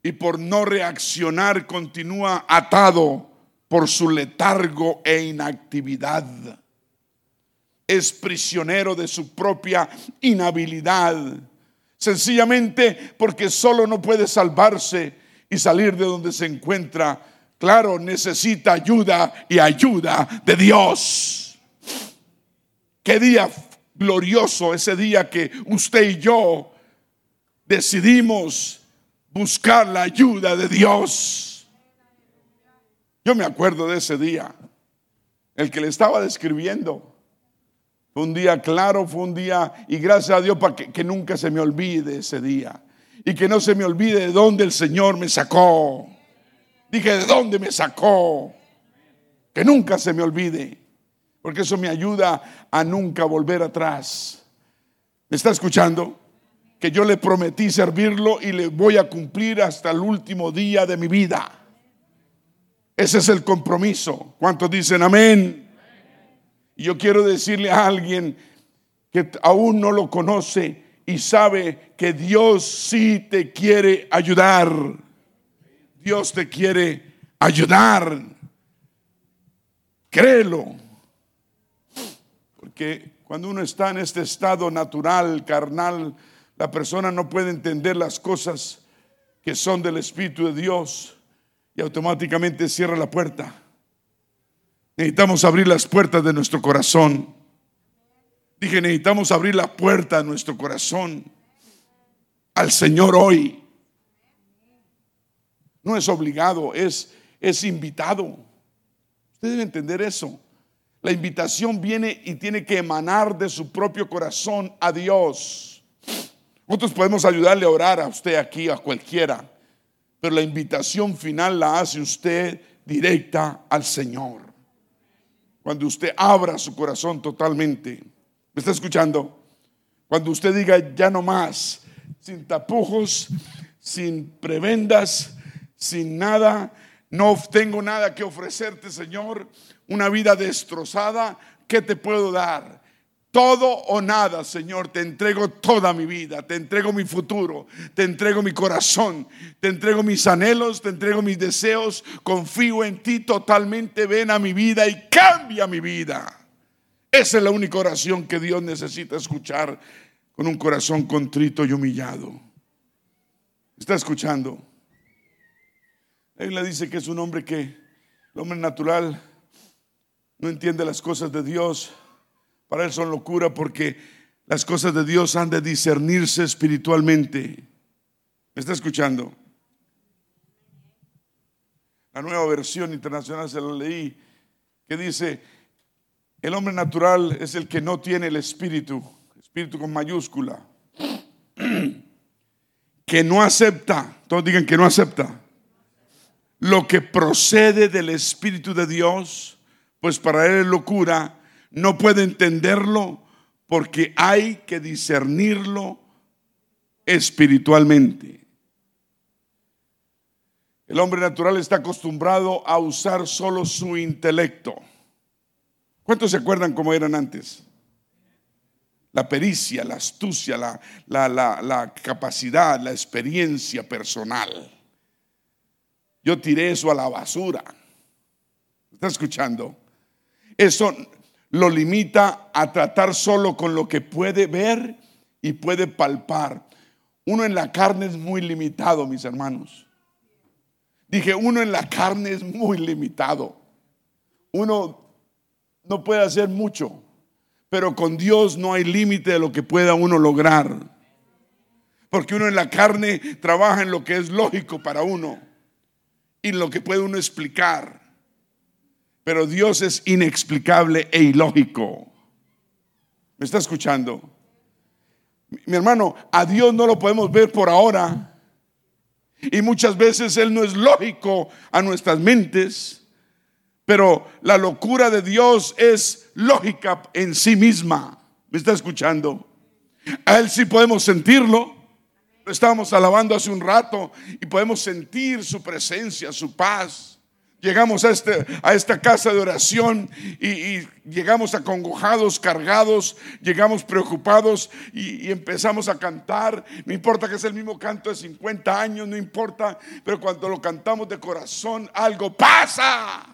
y por no reaccionar continúa atado por su letargo e inactividad es prisionero de su propia inhabilidad. Sencillamente porque solo no puede salvarse y salir de donde se encuentra. Claro, necesita ayuda y ayuda de Dios. Qué día glorioso ese día que usted y yo decidimos buscar la ayuda de Dios. Yo me acuerdo de ese día, el que le estaba describiendo. Fue un día claro, fue un día, y gracias a Dios para que, nunca se me olvide ese día. Y que no se me olvide de dónde el Señor me sacó. Dije, ¿de dónde me sacó? Que nunca se me olvide. Porque eso me ayuda a nunca volver atrás. ¿Me está escuchando? Que yo le prometí servirlo y le voy a cumplir hasta el último día de mi vida. Ese es el compromiso. ¿Cuántos dicen amén? Y yo quiero decirle a alguien que aún no lo conoce y sabe que Dios sí te quiere ayudar. Dios te quiere ayudar. Créelo. Porque cuando uno está en este estado natural, carnal, la persona no puede entender las cosas que son del Espíritu de Dios y automáticamente cierra la puerta. Necesitamos abrir las puertas de nuestro corazón. Dije, necesitamos abrir la puerta de nuestro corazón al Señor hoy. No es obligado, es, es invitado. Usted debe entender eso. La invitación viene y tiene que emanar de su propio corazón a Dios. Nosotros podemos ayudarle a orar a usted aquí, a cualquiera, pero la invitación final la hace usted directa al Señor cuando usted abra su corazón totalmente. ¿Me está escuchando? Cuando usted diga ya no más, sin tapujos, sin prebendas, sin nada, no tengo nada que ofrecerte, Señor, una vida destrozada, ¿qué te puedo dar? Todo o nada, Señor, te entrego toda mi vida, te entrego mi futuro, te entrego mi corazón, te entrego mis anhelos, te entrego mis deseos, confío en ti totalmente, ven a mi vida y cambia mi vida. Esa es la única oración que Dios necesita escuchar con un corazón contrito y humillado. ¿Está escuchando? Él le dice que es un hombre que, el hombre natural, no entiende las cosas de Dios para él son locura porque las cosas de Dios han de discernirse espiritualmente. ¿Me está escuchando? La nueva versión internacional se la leí, que dice, el hombre natural es el que no tiene el espíritu, espíritu con mayúscula, que no acepta, todos digan que no acepta, lo que procede del Espíritu de Dios, pues para él es locura no puede entenderlo porque hay que discernirlo espiritualmente. El hombre natural está acostumbrado a usar solo su intelecto. ¿Cuántos se acuerdan cómo eran antes? La pericia, la astucia, la, capacidad, la experiencia personal. Yo tiré eso a la basura. ¿Está escuchando? Eso lo limita a tratar solo con lo que puede ver y puede palpar. Uno en la carne es muy limitado, mis hermanos. Dije, uno en la carne es muy limitado. Uno no puede hacer mucho, pero con Dios no hay límite de lo que pueda uno lograr. Porque uno en la carne trabaja en lo que es lógico para uno y en lo que puede uno explicar. Pero Dios es inexplicable e ilógico. ¿Me está escuchando? Mi hermano, a Dios no lo podemos ver por ahora. Y muchas veces Él no es lógico a nuestras mentes, pero la locura de Dios es lógica en sí misma. ¿Me está escuchando? A Él sí podemos sentirlo. Lo estábamos alabando hace un rato y podemos sentir su presencia, su paz. Llegamos a, este, a esta casa de oración y, llegamos acongojados, cargados, llegamos preocupados y, y, empezamos a cantar. No importa que es el mismo canto de 50 años, no importa, pero cuando lo cantamos de corazón, algo pasa.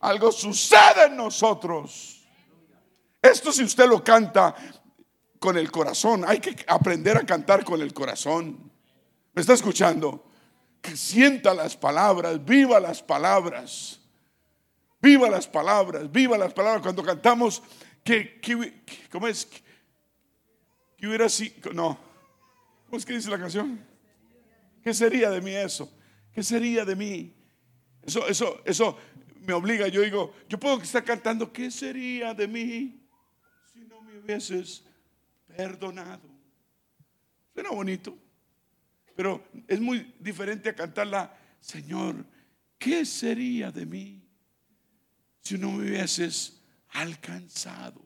Algo sucede en nosotros. Esto si usted lo canta con el corazón, hay que aprender a cantar con el corazón. ¿Me está escuchando? Que sienta las palabras, viva las palabras, viva las palabras, viva las palabras. Cuando cantamos, que, ¿cómo es? Que hubiera sido, no, ¿cómo es que dice la canción? ¿Qué sería de mí eso? ¿Qué sería de mí? Eso, eso, eso me obliga, yo digo, yo puedo estar cantando, ¿qué sería de mí si no me hubieses perdonado? Suena bonito. Pero es muy diferente a cantarla, Señor, ¿qué sería de mí si no me hubieses alcanzado?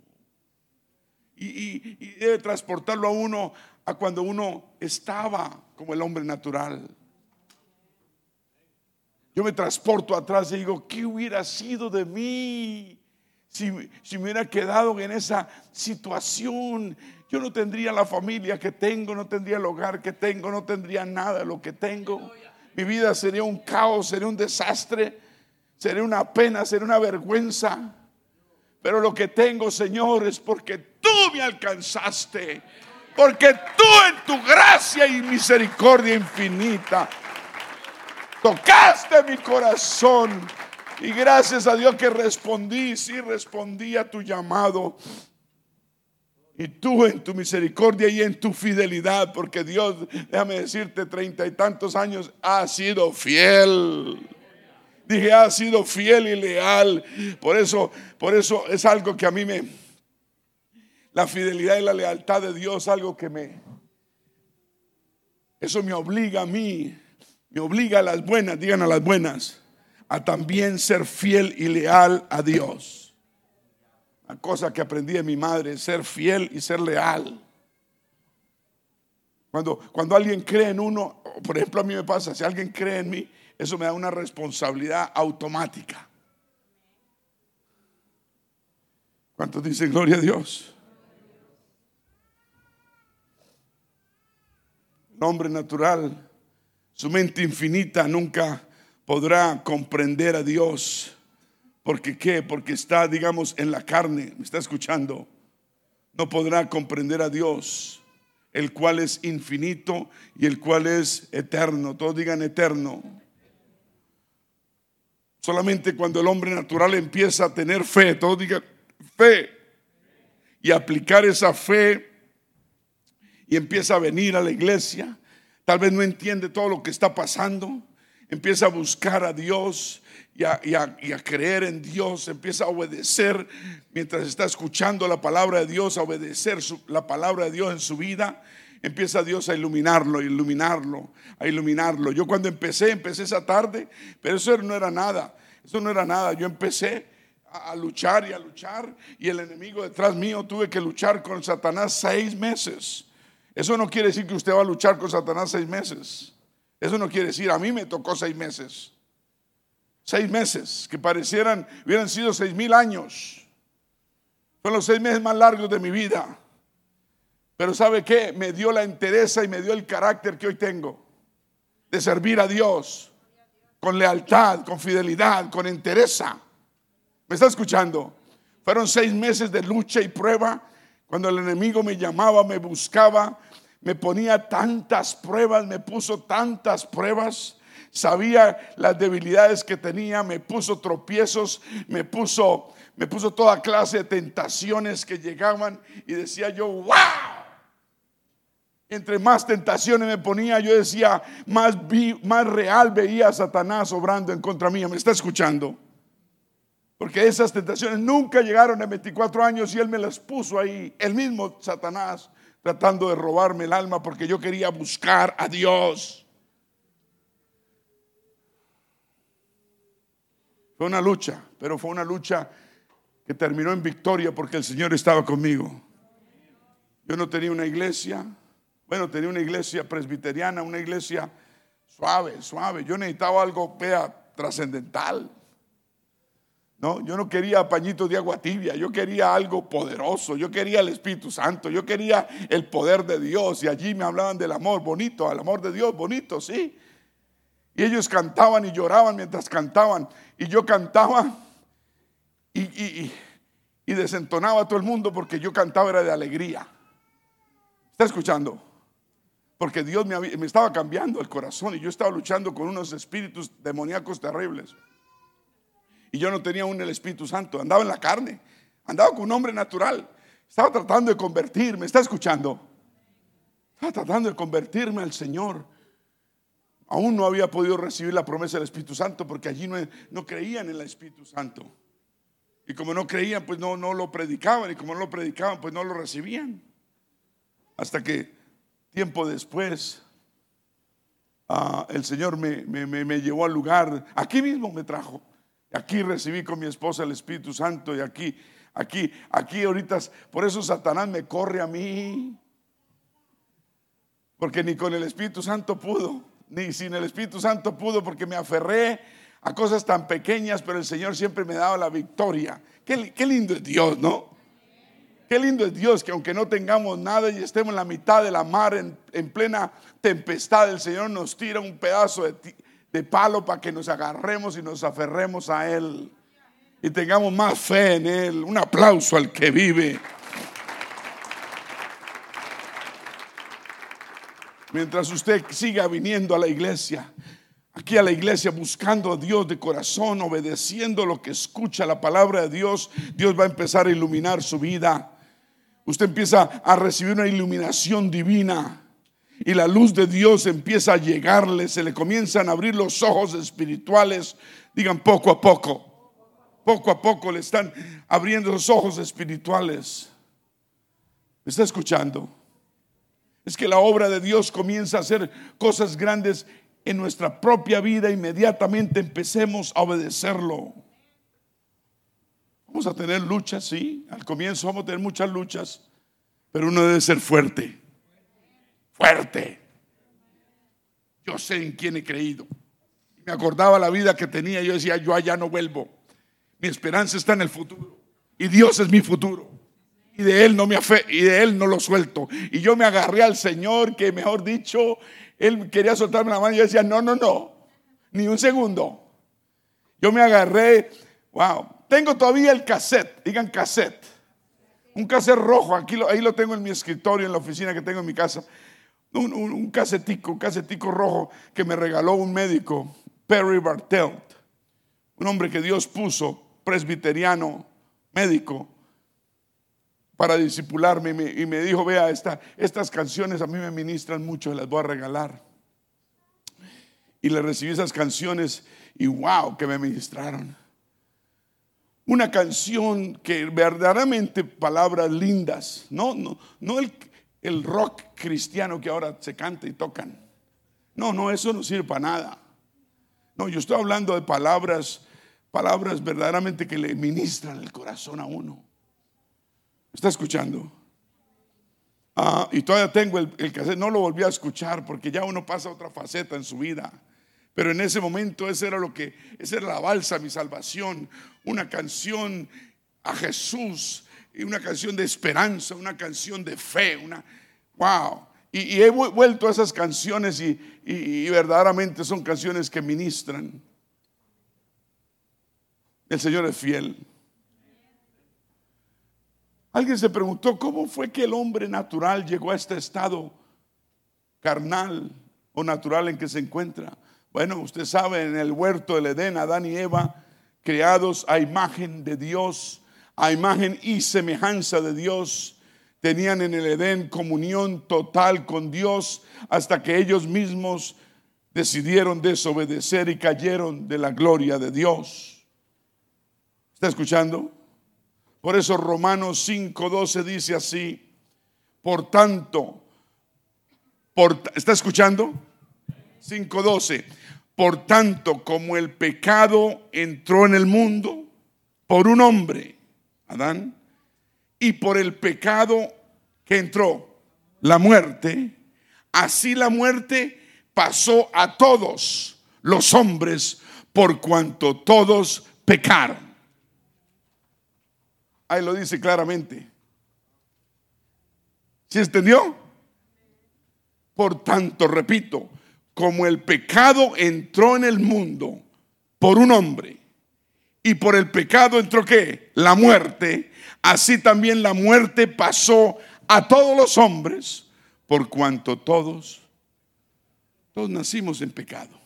Y, debe transportarlo a uno a cuando uno estaba como el hombre natural. Yo me transporto atrás y digo, ¿qué hubiera sido de mí si, me hubiera quedado en esa situación? yo no tendría la familia que tengo, no tendría el hogar que tengo, no tendría nada de lo que tengo. Mi vida sería un caos, sería un desastre, sería una pena, sería una vergüenza. Pero lo que tengo, Señor, es porque tú me alcanzaste. Porque tú en tu gracia y misericordia infinita tocaste mi corazón. Y gracias a Dios que respondí, sí respondí a tu llamado. Y tú en tu misericordia y en tu fidelidad, porque Dios, déjame decirte, treinta y tantos años ha sido fiel. Dije, ha sido fiel y leal. Por eso, por eso es algo que a mí me, la fidelidad y la lealtad de Dios, algo que me, eso me obliga a mí, me obliga a las buenas, digan a las buenas, a también ser fiel y leal a Dios. Una cosa que aprendí de mi madre, ser fiel y ser leal. Cuando, cuando alguien cree en uno, por ejemplo a mí me pasa, si alguien cree en mí, eso me da una responsabilidad automática. ¿Cuántos dicen gloria a Dios? El hombre natural, su mente infinita nunca podrá comprender a Dios porque qué? Porque está, digamos, en la carne, me está escuchando. No podrá comprender a Dios, el cual es infinito y el cual es eterno. Todos digan eterno. Solamente cuando el hombre natural empieza a tener fe, todos digan fe, y aplicar esa fe y empieza a venir a la iglesia, tal vez no entiende todo lo que está pasando, empieza a buscar a Dios y a, creer en Dios, empieza a obedecer mientras está escuchando la palabra de Dios, a obedecer la palabra de Dios en su vida, empieza Dios a iluminarlo, a iluminarlo, a iluminarlo. Yo cuando empecé, empecé esa tarde, pero eso no era nada, eso no era nada. Yo empecé a, a luchar y a luchar y el enemigo detrás mío tuve que luchar con Satanás seis meses. Eso no quiere decir que usted va a luchar con Satanás seis meses. Eso no quiere decir, a mí me tocó seis meses. Seis meses, que parecieran, hubieran sido seis mil años. Fueron los seis meses más largos de mi vida. Pero ¿sabe qué? Me dio la entereza y me dio el carácter que hoy tengo. De servir a Dios. Con lealtad, con fidelidad, con entereza. ¿Me está escuchando? Fueron seis meses de lucha y prueba. Cuando el enemigo me llamaba, me buscaba, me ponía tantas pruebas, me puso tantas pruebas. Sabía las debilidades que tenía, me puso tropiezos, me puso, me puso toda clase de tentaciones que llegaban y decía yo, wow. Entre más tentaciones me ponía, yo decía, más, más real veía a Satanás obrando en contra mía. ¿Me está escuchando? Porque esas tentaciones nunca llegaron en 24 años y Él me las puso ahí. El mismo Satanás tratando de robarme el alma porque yo quería buscar a Dios. Fue una lucha, pero fue una lucha que terminó en victoria porque el Señor estaba conmigo. Yo no tenía una iglesia, bueno, tenía una iglesia presbiteriana, una iglesia suave, suave. Yo necesitaba algo, vea, trascendental. No, yo no quería pañitos de agua tibia, yo quería algo poderoso, yo quería el Espíritu Santo, yo quería el poder de Dios y allí me hablaban del amor bonito, al amor de Dios bonito, sí. Y ellos cantaban y lloraban mientras cantaban y yo cantaba y, desentonaba a todo el mundo porque yo cantaba era de alegría. ¿Está escuchando? Porque Dios me, me estaba cambiando el corazón y yo estaba luchando con unos espíritus demoníacos terribles. Y yo no tenía aún el Espíritu Santo, andaba en la carne, andaba con un hombre natural. Estaba tratando de convertirme, ¿está escuchando? Estaba tratando de convertirme al Señor. Aún no había podido recibir la promesa del Espíritu Santo porque allí no, no creían en el Espíritu Santo. Y como no creían, pues no, no lo predicaban. Y como no lo predicaban, pues no lo recibían. Hasta que tiempo después, ah, el Señor me, me, me llevó al lugar, aquí mismo me trajo Aquí recibí con mi esposa el Espíritu Santo y aquí, aquí, aquí ahorita, por eso Satanás me corre a mí. Porque ni con el Espíritu Santo pudo, ni sin el Espíritu Santo pudo, porque me aferré a cosas tan pequeñas, pero el Señor siempre me daba la victoria. Qué, lindo es Dios, ¿no? Qué lindo es Dios que aunque no tengamos nada y estemos en la mitad de la mar en, en plena tempestad, el Señor nos tira un pedazo de, de palo para que nos agarremos y nos aferremos a Él y tengamos más fe en Él. Un aplauso al que vive. Mientras usted siga viniendo a la iglesia, aquí a la iglesia buscando a Dios de corazón, obedeciendo lo que escucha la palabra de Dios, Dios va a empezar a iluminar su vida. Usted empieza a recibir una iluminación divina y la luz de Dios empieza a llegarle, se le comienzan a abrir los ojos espirituales, digan poco a poco, poco a poco le están abriendo los ojos espirituales. ¿Me está escuchando? Es que la obra de Dios comienza a hacer cosas grandes en nuestra propia vida, inmediatamente empecemos a obedecerlo. Vamos a tener luchas, sí, al comienzo vamos a tener muchas luchas, pero uno debe ser fuerte fuerte. Yo sé en quién he creído. Me acordaba la vida que tenía. Yo decía, yo allá no vuelvo. Mi esperanza está en el futuro. Y Dios es mi futuro. Y de Él no me afe y de Él no lo suelto. Y yo me agarré al Señor, que mejor dicho, Él quería soltarme la mano. Y yo decía, no, no, no. Ni un segundo. Yo me agarré. Wow. Tengo todavía el cassette. Digan cassette. Un cassette rojo. Aquí ahí lo tengo en mi escritorio, en la oficina que tengo en mi casa un, casetico, un casetico rojo que me regaló un médico, Perry Bartelt, un hombre que Dios puso, presbiteriano, médico, para disipularme y me, dijo, vea, estas canciones a mí me ministran mucho, las voy a regalar. Y le recibí esas canciones y wow, que me ministraron. Una canción que verdaderamente palabras lindas, no, no, no el, el rock cristiano que ahora se canta y tocan. No, no, eso no sirve para nada. No, yo estoy hablando de palabras, palabras verdaderamente que le ministran el corazón a uno. ¿Está escuchando? Ah, y todavía tengo el, el cassette, no lo volví a escuchar porque ya uno pasa otra faceta en su vida. Pero en ese momento ese era lo que, esa era la balsa, mi salvación, una canción a Jesús, y una canción de esperanza, una canción de fe, una, wow. Y, he vuelto a esas canciones y, y verdaderamente son canciones que ministran. El Señor es fiel. Alguien se preguntó, ¿cómo fue que el hombre natural llegó a este estado carnal o natural en que se encuentra? Bueno, usted sabe, en el huerto del Edén, Adán y Eva, creados a imagen de Dios, a imagen y semejanza de Dios, tenían en el Edén comunión total con Dios hasta que ellos mismos decidieron desobedecer y cayeron de la gloria de Dios. ¿Está escuchando? Por eso Romanos 5:12 dice así, por tanto, por, ¿está escuchando? 5:12, por tanto como el pecado entró en el mundo por un hombre, Adán, y por el pecado que entró, la muerte, así la muerte pasó a todos los hombres por cuanto todos pecaron. Ahí lo dice claramente. ¿Sí entendió? Por tanto, repito, como el pecado entró en el mundo por un hombre y por el pecado entró qué? La muerte, así también la muerte pasó a todos los hombres por cuanto todos todos nacimos en pecado.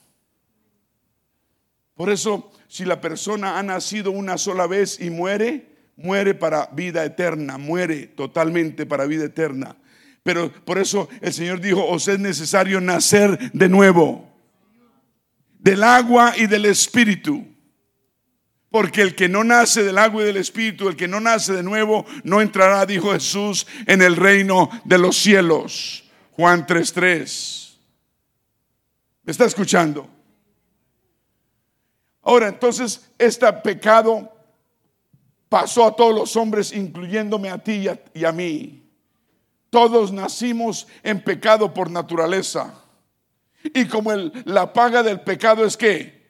Por eso, si la persona ha nacido una sola vez y muere, muere para vida eterna, muere totalmente para vida eterna. Pero por eso el Señor dijo, os es necesario nacer de nuevo, del agua y del espíritu. Porque el que no nace del agua y del espíritu, el que no nace de nuevo, no entrará, dijo Jesús, en el reino de los cielos. Juan 3:3. ¿Me está escuchando? Ahora, entonces, este pecado pasó a todos los hombres, incluyéndome a ti y a, mí. Todos nacimos en pecado por naturaleza. Y como el, la paga del pecado es que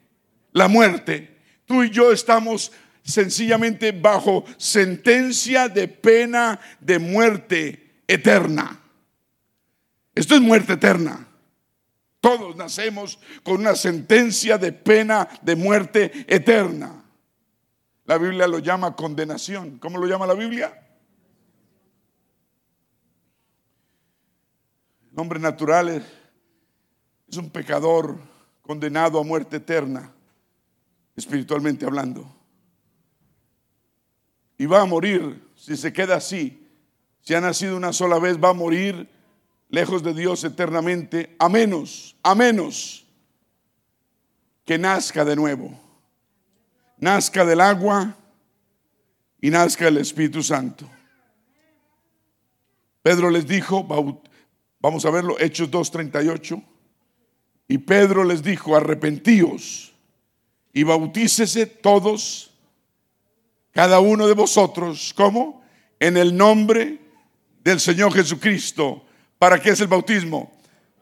la muerte, tú y yo estamos sencillamente bajo sentencia de pena de muerte eterna. Esto es muerte eterna. Todos nacemos con una sentencia de pena de muerte eterna. La Biblia lo llama condenación. ¿Cómo lo llama la Biblia? El hombre natural es, un pecador condenado a muerte eterna, espiritualmente hablando. Y va a morir si se queda así. Si ha nacido una sola vez, va a morir lejos de Dios eternamente, a menos, a menos que nazca de nuevo nazca del agua y nazca el Espíritu Santo. Pedro les dijo, vamos a verlo, Hechos 2.38, y Pedro les dijo, arrepentíos y bautícese todos, cada uno de vosotros, ¿cómo? En el nombre del Señor Jesucristo. ¿Para qué es el bautismo?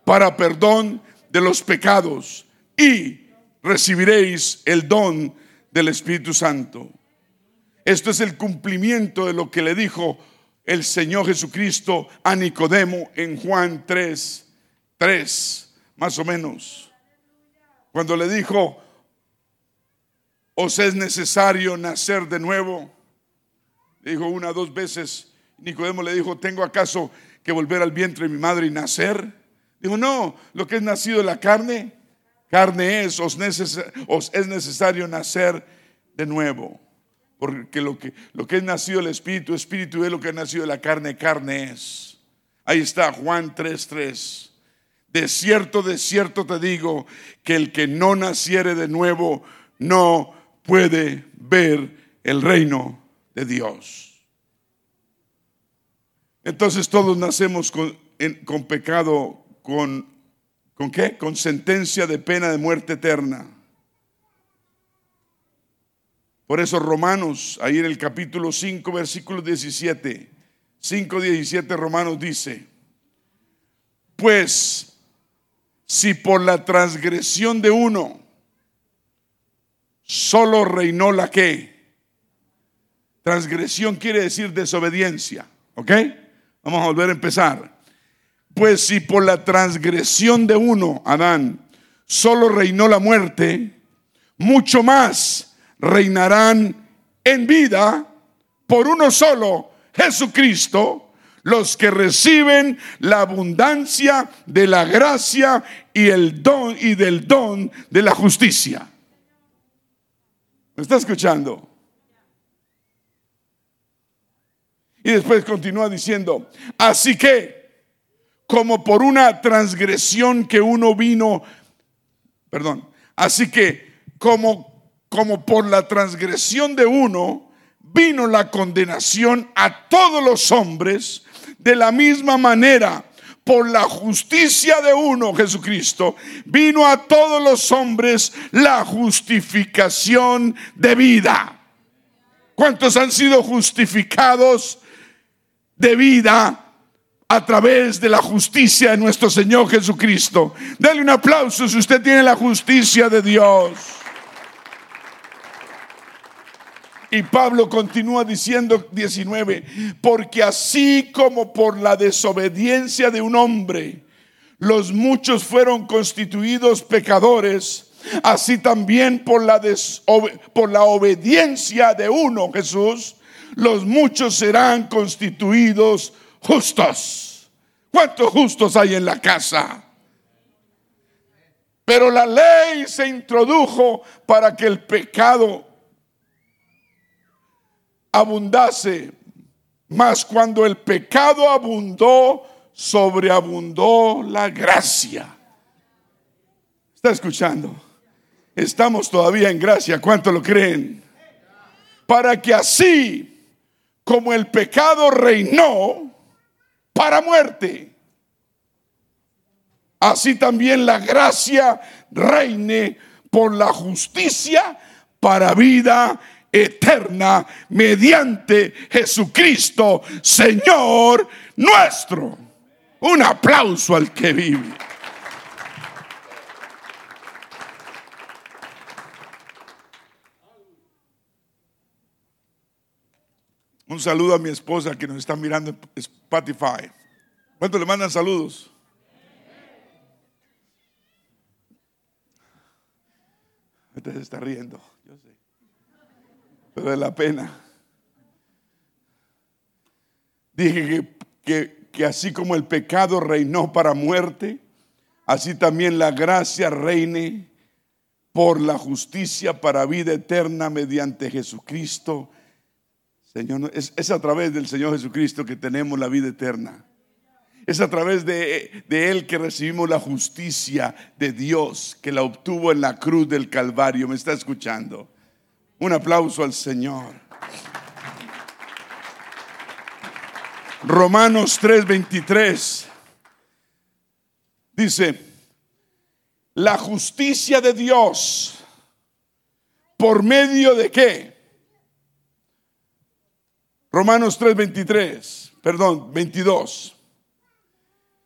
Para perdón de los pecados y recibiréis el don del Espíritu Santo. Esto es el cumplimiento de lo que le dijo el Señor Jesucristo a Nicodemo en Juan 3, 3, más o menos. Cuando le dijo, os es necesario nacer de nuevo. dijo una, dos veces. Nicodemo le dijo, ¿tengo acaso que volver al vientre de mi madre y nacer? Dijo, no, lo que es nacido de la carne, Carne es, os, es necesario nacer de nuevo. Porque lo que, es nacido del Espíritu, Espíritu es lo que ha nacido de la carne, carne es. Ahí está Juan 3:3. De cierto, de cierto te digo que el que no naciere de nuevo no puede ver el reino de Dios. Entonces todos nacemos con, con pecado, con ¿Con qué? Con sentencia de pena de muerte eterna. Por eso Romanos, ahí en el capítulo 5, versículo 17, 5.17 Romanos dice, pues si por la transgresión de uno solo reinó la que, transgresión quiere decir desobediencia, ¿ok? Vamos a volver a empezar. Pues si por la transgresión de uno, Adán, solo reinó la muerte, mucho más reinarán en vida por uno solo, Jesucristo, los que reciben la abundancia de la gracia y el don y del don de la justicia. ¿Me está escuchando? Y después continúa diciendo, así que como por una transgresión que uno vino, perdón, así que como, como por la transgresión de uno vino la condenación a todos los hombres, de la misma manera, por la justicia de uno, Jesucristo, vino a todos los hombres la justificación de vida. ¿Cuántos han sido justificados de vida a través de la justicia de nuestro Señor Jesucristo. Dale un aplauso si usted tiene la justicia de Dios. Y Pablo continúa diciendo 19, porque así como por la desobediencia de un hombre, los muchos fueron constituidos pecadores, así también por la, por la obediencia de uno, Jesús, los muchos serán constituidos justos. ¿Cuántos justos hay en la casa? Pero la ley se introdujo para que el pecado abundase. Mas cuando el pecado abundó, sobreabundó la gracia. ¿Está escuchando? Estamos todavía en gracia. ¿Cuánto lo creen? Para que así como el pecado reinó, para muerte. Así también la gracia reine por la justicia para vida mediante Jesucristo, Señor nuestro. Un aplauso al que vive. Un saludo a mi esposa que nos está mirando en Spotify. ¿Cuántos le mandan saludos? Usted se está riendo. Pero de la pena. Dije que, que así como el pecado reinó para muerte, así también la gracia reine por la justicia para vida eterna mediante Jesucristo Señor, es, a través del Señor Jesucristo que tenemos la vida eterna. Es a través de, de, Él que recibimos la justicia de Dios, que la obtuvo en la cruz del Calvario. ¿Me está escuchando? Un aplauso al Señor. Romanos 3:23 dice, la justicia de Dios, ¿por medio de qué? Romanos 3:23, perdón, 22.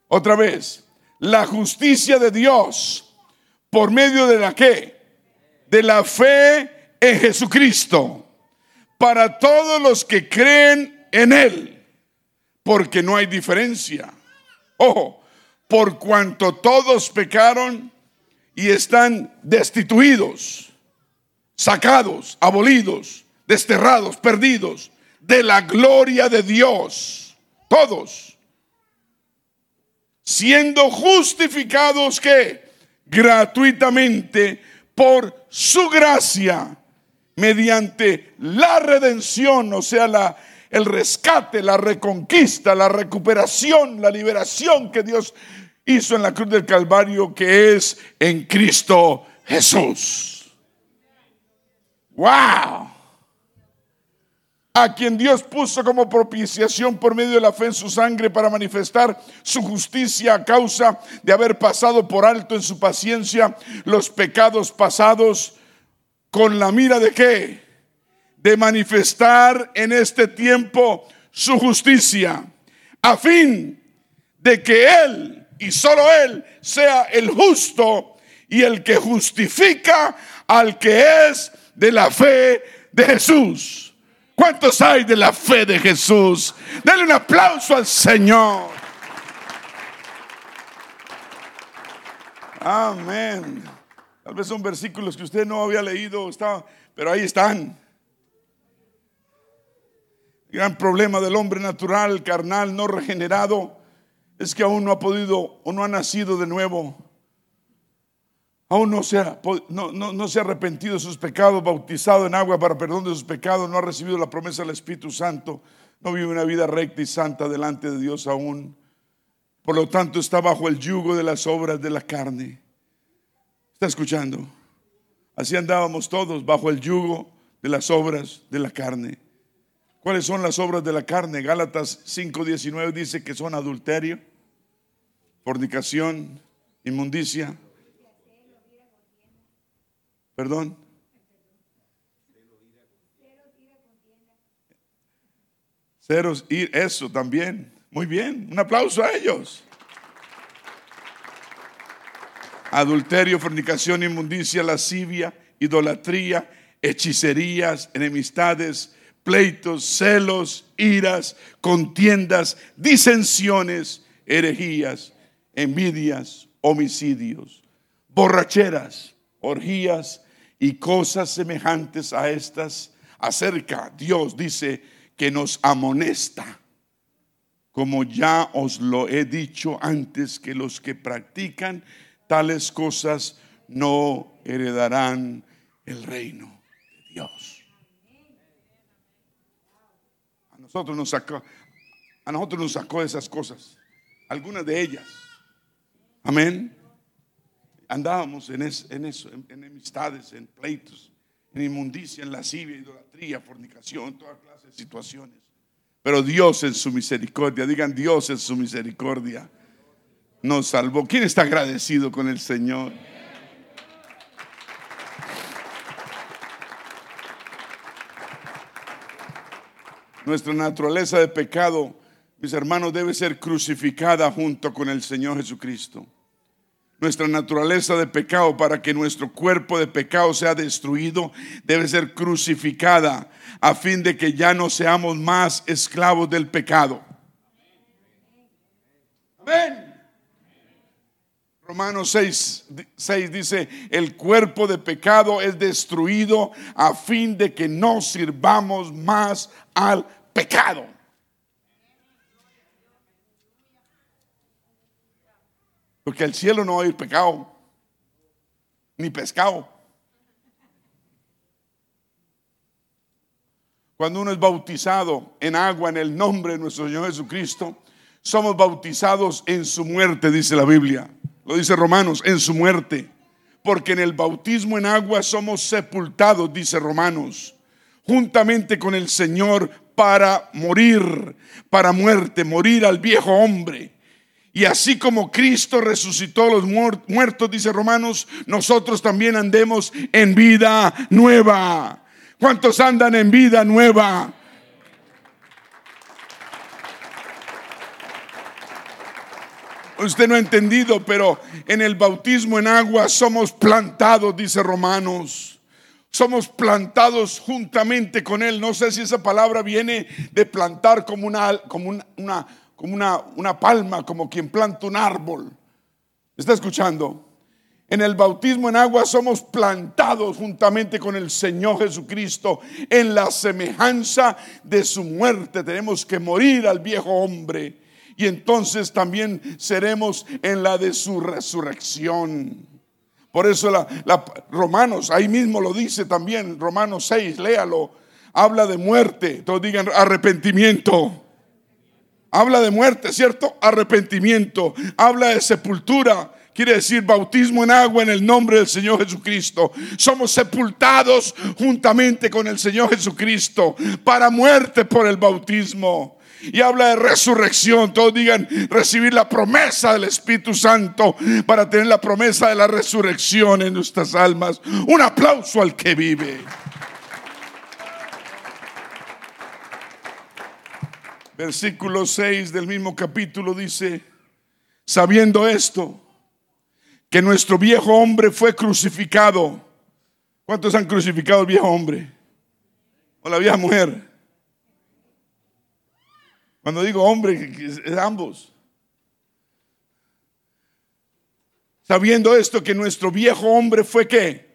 Otra vez, la justicia de Dios por medio de la que? De la fe en Jesucristo, para todos los que creen en Él, porque no hay diferencia. Ojo, por cuanto todos pecaron y están destituidos, sacados, abolidos, desterrados, perdidos de la gloria de Dios. Todos. Siendo justificados que gratuitamente por su gracia mediante la redención, o sea, el rescate, la reconquista, la recuperación, la liberación que Dios hizo en la cruz del Calvario, que es en Cristo Jesús. ¡Wow! a quien Dios puso como propiciación por medio de la fe en su sangre para manifestar su justicia a causa de haber pasado por alto en su paciencia los pecados pasados con la mira de qué? De manifestar en este tiempo su justicia, a fin de que Él y solo Él sea el justo y el que justifica al que es de la fe de Jesús. ¿Cuántos hay de la fe de Jesús? Denle un aplauso al Señor. Amén. Tal vez son versículos que usted no había leído, pero ahí están. El gran problema del hombre natural, carnal, no regenerado, es que aún no ha podido o no ha nacido de nuevo. Aún no se, ha, no, no se ha arrepentido de sus pecados, bautizado en agua para perdón de sus pecados, no ha recibido la promesa del Espíritu Santo, no vive una vida recta y santa delante de Dios aún. Por lo tanto, está bajo el yugo de las obras de la carne. ¿Está escuchando? Así andábamos todos bajo el yugo de las obras de la carne. ¿Cuáles son las obras de la carne? Gálatas 5:19 dice que son adulterio, fornicación, inmundicia. Perdón. Ceros, ir, eso también. Muy bien, un aplauso a ellos adulterio, fornicación, inmundicia, lascivia, idolatría, hechicerías, enemistades, pleitos, celos, iras, contiendas, disensiones, herejías, envidias, homicidios, borracheras, orgías y cosas semejantes a estas. Acerca, Dios dice que nos amonesta, como ya os lo he dicho antes, que los que practican tales cosas no heredarán el reino de Dios. A nosotros nos sacó, a nosotros nos sacó esas cosas, algunas de ellas. Amén. Andábamos en, en eso, en, enemistades, en pleitos, en inmundicia, en lascivia, idolatría, fornicación, toda clase de situaciones. Pero Dios en su misericordia, digan Dios en su misericordia nos salvó. ¿Quién está agradecido con el Señor? Nuestra naturaleza de pecado, mis hermanos, debe ser crucificada junto con el Señor Jesucristo. Nuestra naturaleza de pecado para que nuestro cuerpo de pecado sea destruido debe ser crucificada a fin de que ya no seamos más esclavos del pecado. Amén. Romanos 6, 6, dice, el cuerpo de pecado es destruido a fin de que no sirvamos más al pecado. Porque al cielo no hay pecado, ni pescado. Cuando uno es bautizado en agua en el nombre de nuestro Señor Jesucristo, somos bautizados en su muerte, dice la Biblia. Lo dice Romanos, en su muerte. Porque en el bautismo en agua somos sepultados, dice Romanos, juntamente con el Señor para morir, para muerte, morir al viejo hombre. Y así como Cristo resucitó a los muertos, dice Romanos, nosotros también andemos en vida nueva. ¿Cuántos andan en vida nueva? Usted no ha entendido, pero en el bautismo en agua somos plantados, dice Romanos. Somos plantados juntamente con Él. No sé si esa palabra viene de plantar como una, como una, como una, una palma, como quien planta un árbol. ¿Está escuchando? En el bautismo en agua somos plantados juntamente con el Señor Jesucristo en la semejanza de su muerte. Tenemos que morir al viejo hombre y entonces también seremos en la de su resurrección. Por eso la, Romanos, ahí mismo lo dice también, Romanos 6, léalo, habla de muerte, todos digan arrepentimiento. Habla de muerte, ¿cierto? Arrepentimiento. Habla de sepultura. Quiere decir bautismo en agua en el nombre del Señor Jesucristo. Somos sepultados juntamente con el Señor Jesucristo para muerte por el bautismo y habla de resurrección. Todos digan recibir la promesa del Espíritu Santo para tener la promesa de la resurrección en nuestras almas. Un aplauso al que vive. Versículo 6 del mismo capítulo dice, sabiendo esto, que nuestro viejo hombre fue crucificado. ¿Cuántos han crucificado al viejo hombre? ¿O la vieja mujer? Cuando digo hombre, es ambos. Sabiendo esto, que nuestro viejo hombre fue qué?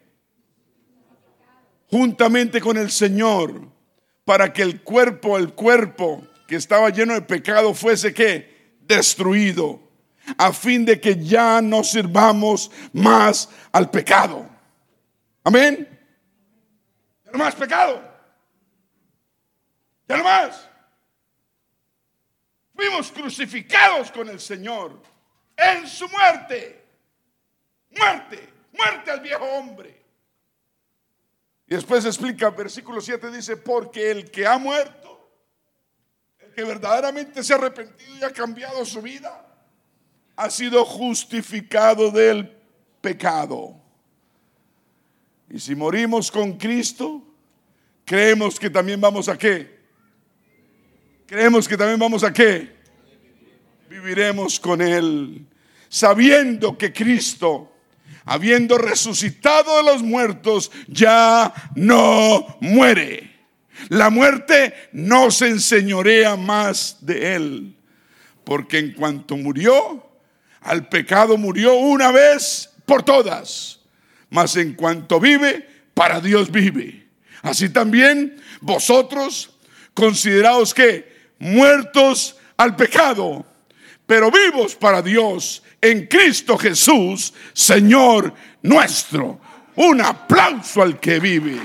Juntamente con el Señor, para que el cuerpo, el cuerpo que estaba lleno de pecado fuese qué? Destruido, a fin de que ya no sirvamos más al pecado. Amén. Ya no más pecado. Ya no más. Fuimos crucificados con el Señor en su muerte. Muerte, muerte al viejo hombre. Y después explica, versículo 7 dice, porque el que ha muerto, el que verdaderamente se ha arrepentido y ha cambiado su vida, ha sido justificado del pecado. Y si morimos con Cristo, creemos que también vamos a qué? Creemos que también vamos a qué? Viviremos con Él, sabiendo que Cristo, habiendo resucitado de los muertos, ya no muere. La muerte no se enseñorea más de Él, porque en cuanto murió, al pecado murió una vez por todas, mas en cuanto vive, para Dios vive. Así también vosotros consideraos que muertos al pecado, pero vivos para Dios en Cristo Jesús, Señor nuestro. Un aplauso al que vive.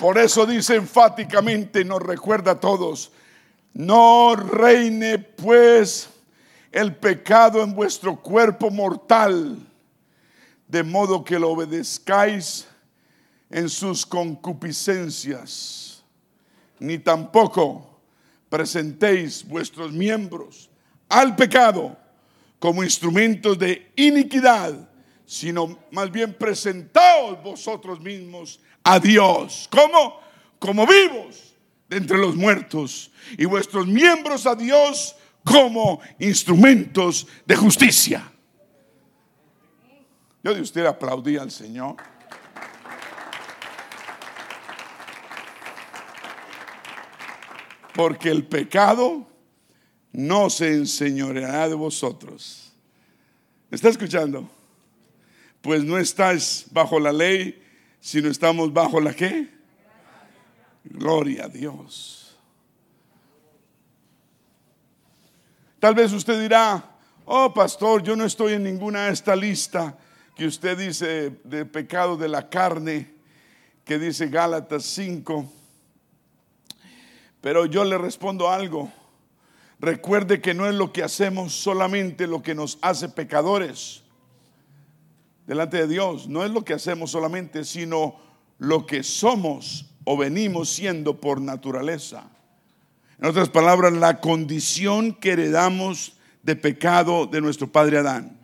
Por eso dice enfáticamente, nos recuerda a todos, no reine pues el pecado en vuestro cuerpo mortal, de modo que lo obedezcáis en sus concupiscencias, ni tampoco presentéis vuestros miembros al pecado como instrumentos de iniquidad, sino más bien presentaos vosotros mismos a Dios. Como vivos de entre los muertos y vuestros miembros a Dios como instrumentos de justicia. Yo de usted aplaudí al Señor. Porque el pecado no se enseñoreará de vosotros. ¿Me está escuchando? Pues no estáis bajo la ley, sino estamos bajo la qué? Gloria a Dios. Tal vez usted dirá, oh pastor, yo no estoy en ninguna de esta lista que usted dice de pecado de la carne, que dice Gálatas 5 pero yo le respondo algo. Recuerde que no es lo que hacemos solamente lo que nos hace pecadores delante de Dios. No es lo que hacemos solamente, sino lo que somos o venimos siendo por naturaleza. En otras palabras, la condición que heredamos de pecado de nuestro padre Adán.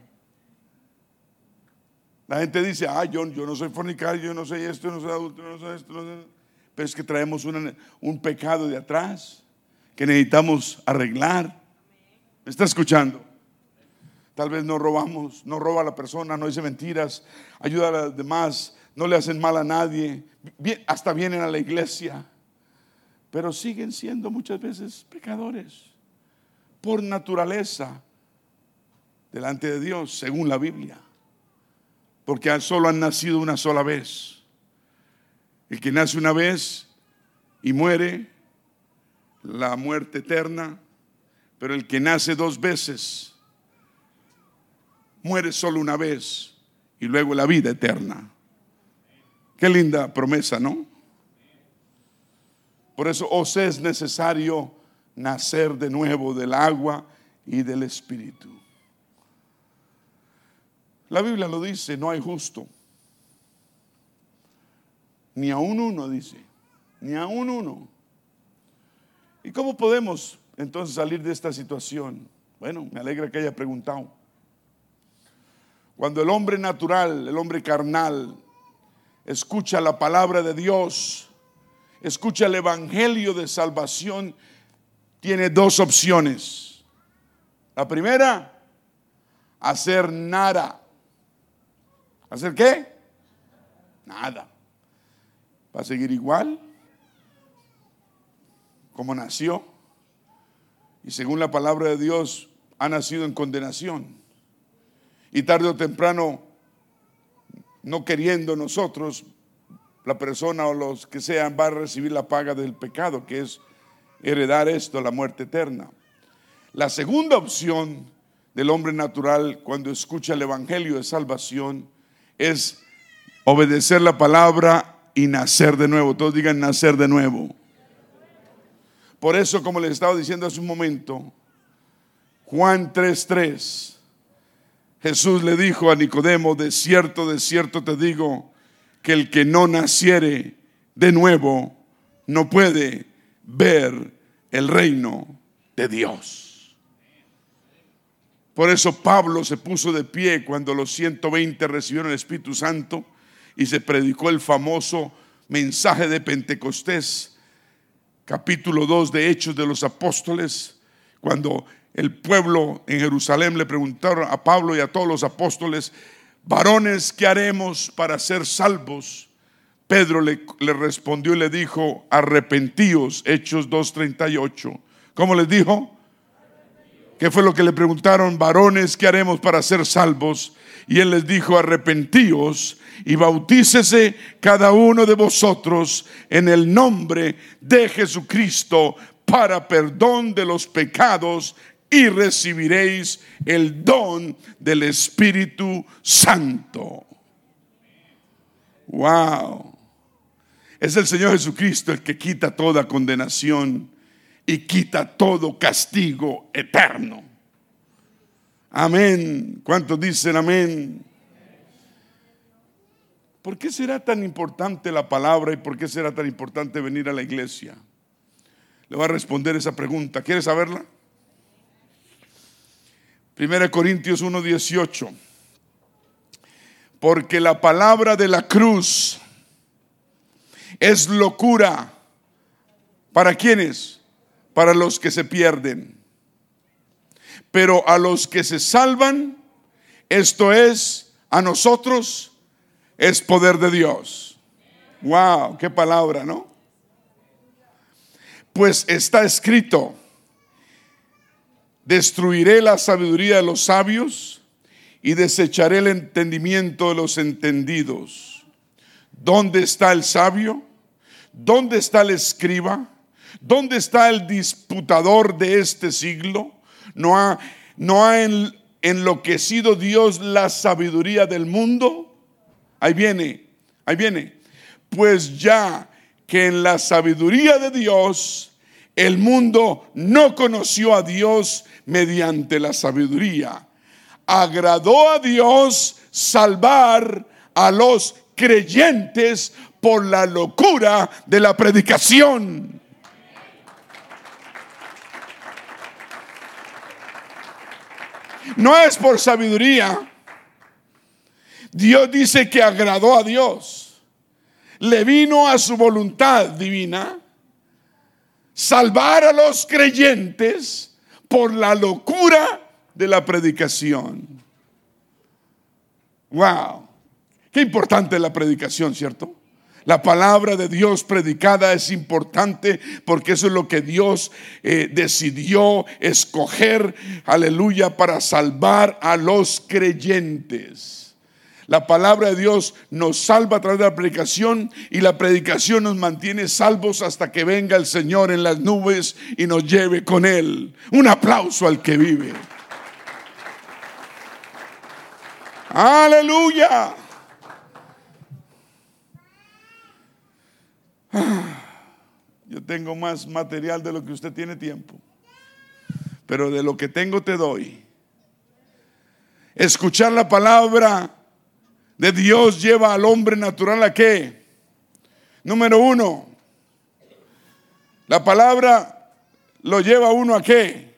La gente dice, ah, yo, yo no soy fornicario, yo no soy esto, yo no soy adulto, yo no soy esto, no soy pero es que traemos un pecado de atrás que necesitamos arreglar. ¿Me está escuchando? Tal vez no robamos, no roba a la persona, no dice mentiras, ayuda a los demás, no le hacen mal a nadie, hasta vienen a la iglesia, pero siguen siendo muchas veces pecadores por naturaleza delante de Dios, según la Biblia, porque solo han nacido una sola vez. El que nace una vez y muere, la muerte eterna, pero el que nace dos veces, muere solo una vez y luego la vida eterna. Qué linda promesa, ¿no? Por eso os es necesario nacer de nuevo del agua y del espíritu. La Biblia lo dice, no hay justo. Ni a un uno, dice. Ni a un uno. ¿Y cómo podemos entonces salir de esta situación? Bueno, me alegra que haya preguntado. Cuando el hombre natural, el hombre carnal, escucha la palabra de Dios, escucha el Evangelio de salvación, tiene dos opciones. La primera, hacer nada. ¿Hacer qué? Nada. ¿Va a seguir igual? Como nació. Y según la palabra de Dios, ha nacido en condenación. Y tarde o temprano, no queriendo nosotros, la persona o los que sean va a recibir la paga del pecado, que es heredar esto, la muerte eterna. La segunda opción del hombre natural cuando escucha el Evangelio de salvación es obedecer la palabra y nacer de nuevo. Todos digan nacer de nuevo. Por eso, como les estaba diciendo hace un momento, Juan 3:3, Jesús le dijo a Nicodemo, de cierto, de cierto te digo, que el que no naciere de nuevo no puede ver el reino de Dios. Por eso Pablo se puso de pie cuando los 120 recibieron el Espíritu Santo y se predicó el famoso mensaje de Pentecostés, capítulo 2 de Hechos de los Apóstoles, cuando el pueblo en Jerusalén le preguntaron a Pablo y a todos los apóstoles, varones, ¿qué haremos para ser salvos? Pedro le, respondió y le dijo, arrepentíos, Hechos 2.38. ¿Cómo les dijo? ¿Qué fue lo que le preguntaron? Varones, ¿qué haremos para ser salvos? Y él les dijo, arrepentíos y bautícese cada uno de vosotros en el nombre de Jesucristo para perdón de los pecados y recibiréis el don del Espíritu Santo. Wow. Es el Señor Jesucristo el que quita toda condenación y quita todo castigo eterno. Amén. ¿Cuántos dicen amén? ¿Por qué será tan importante la palabra y por qué será tan importante venir a la iglesia? Le voy a responder esa pregunta. ¿Quieres saberla? 1 Corintios 1:18. Porque la palabra de la cruz es locura. ¿Para quiénes? Para los que se pierden. Pero a los que se salvan, esto es, a nosotros, es poder de Dios. Wow, qué palabra, ¿no? Pues está escrito Destruiré la sabiduría de los sabios y desecharé el entendimiento de los entendidos. ¿Dónde está el sabio? ¿Dónde está el escriba? ¿Dónde está el disputador de este siglo? ¿No ha, enloquecido Dios la sabiduría del mundo? Ahí viene, ahí viene. Pues ya que en la sabiduría de Dios el mundo no conoció a Dios mediante la sabiduría. Agradó a Dios salvar a los creyentes por la locura de la predicación. No es por sabiduría. Dios dice que agradó a Dios. Le vino a su voluntad divina salvar a los creyentes por la locura de la predicación. Wow, qué importante la predicación, ¿cierto? La palabra de Dios predicada es importante porque eso es lo que Dios eh, decidió escoger, aleluya, para salvar a los creyentes. La palabra de Dios nos salva a través de la predicación y la predicación nos mantiene salvos hasta que venga el Señor en las nubes y nos lleve con Él. Un aplauso al que vive. Aleluya. Yo tengo más material de lo que usted tiene tiempo, pero de lo que tengo te doy. Escuchar la palabra de Dios lleva al hombre natural a qué? Número uno, la palabra lo lleva a uno a qué?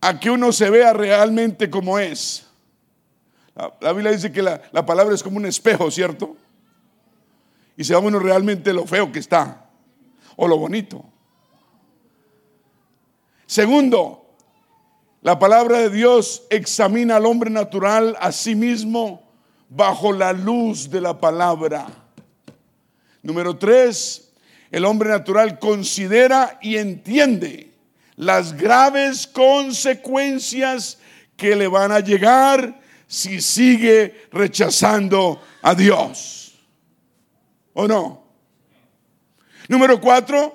A que uno se vea realmente como es. La, Biblia dice que la, la, palabra es como un espejo, ¿cierto? Y se uno realmente lo feo que está. o lo bonito. Segundo, la palabra de Dios examina al hombre natural a sí mismo bajo la luz de la palabra. Número tres, el hombre natural considera y entiende las graves consecuencias que le van a llegar si sigue rechazando a Dios. ¿O no? Número cuatro,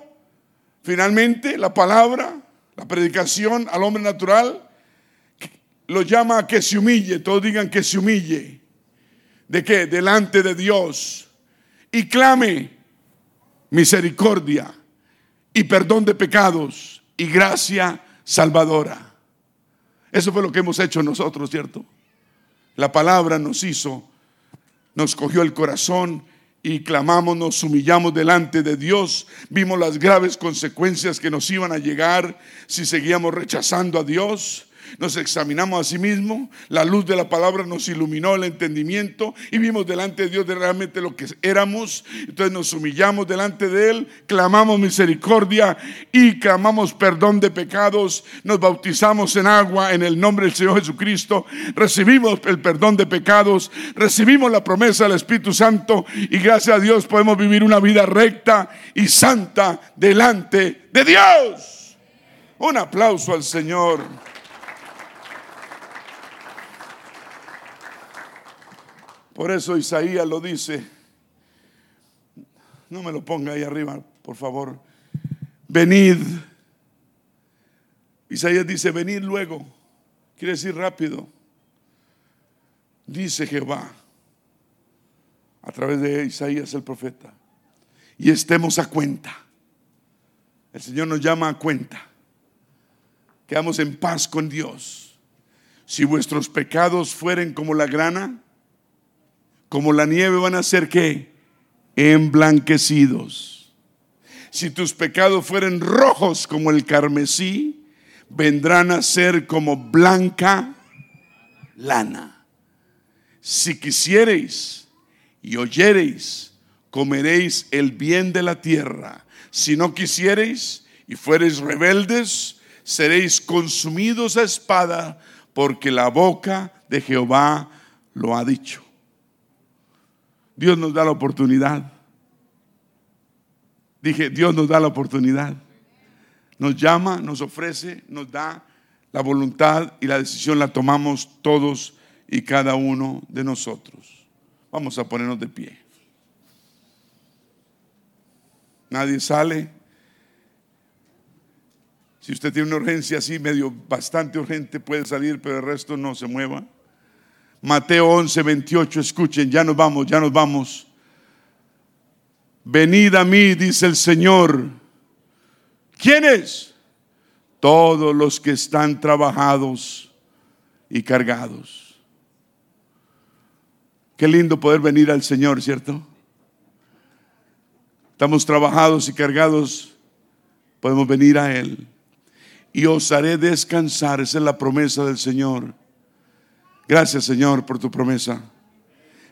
finalmente la palabra, la predicación al hombre natural, lo llama a que se humille, todos digan que se humille. ¿De qué? Delante de Dios. Y clame misericordia y perdón de pecados y gracia salvadora. Eso fue lo que hemos hecho nosotros, ¿cierto? La palabra nos hizo, nos cogió el corazón y clamamos, nos humillamos delante de Dios. Vimos las graves consecuencias que nos iban a llegar si seguíamos rechazando a Dios nos examinamos a sí mismos, la luz de la palabra nos iluminó el entendimiento y vimos delante de Dios realmente lo que éramos. Entonces nos humillamos delante de Él, clamamos misericordia y clamamos perdón de pecados, nos bautizamos en agua en el nombre del Señor Jesucristo, recibimos el perdón de pecados, recibimos la promesa del Espíritu Santo y gracias a Dios podemos vivir una vida recta y santa delante de Dios. Un aplauso al Señor. Por eso Isaías lo dice. No me lo ponga ahí arriba, por favor. Venid. Isaías dice, venid luego. Quiere decir rápido. Dice Jehová a través de Isaías el profeta. Y estemos a cuenta. El Señor nos llama a cuenta. Quedamos en paz con Dios. Si vuestros pecados fueren como la grana, como la nieve van a ser que emblanquecidos. Si tus pecados fueren rojos como el carmesí, vendrán a ser como blanca lana. Si quisiereis y oyereis, comeréis el bien de la tierra. Si no quisiereis y fuereis rebeldes, seréis consumidos a espada, porque la boca de Jehová lo ha dicho. Dios nos da la oportunidad. Dije, Dios nos da la oportunidad. Nos llama, nos ofrece, nos da la voluntad y la decisión la tomamos todos y cada uno de nosotros. Vamos a ponernos de pie. Nadie sale. Si usted tiene una urgencia así, medio bastante urgente, puede salir, pero el resto no se mueva. Mateo 11, 28, escuchen, ya nos vamos, ya nos vamos. Venid a mí, dice el Señor. ¿Quiénes? Todos los que están trabajados y cargados. Qué lindo poder venir al Señor, ¿cierto? Estamos trabajados y cargados, podemos venir a Él. Y os haré descansar, esa es la promesa del Señor. Gracias Señor por tu promesa.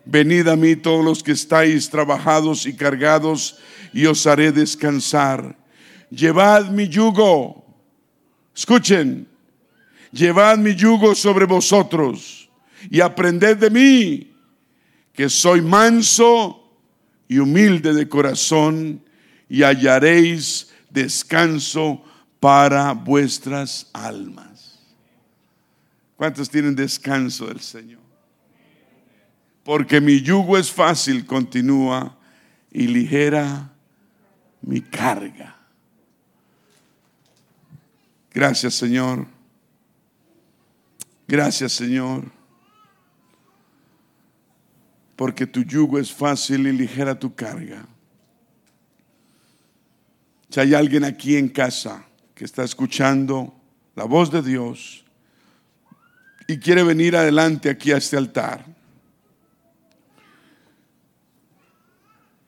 Venid a mí todos los que estáis trabajados y cargados y os haré descansar. Llevad mi yugo. Escuchen. Llevad mi yugo sobre vosotros y aprended de mí, que soy manso y humilde de corazón, y hallaréis descanso para vuestras almas. ¿Cuántos tienen descanso del Señor? Porque mi yugo es fácil, continúa, y ligera mi carga. Gracias Señor. Gracias Señor. Porque tu yugo es fácil y ligera tu carga. Si hay alguien aquí en casa que está escuchando la voz de Dios, quiere venir adelante aquí a este altar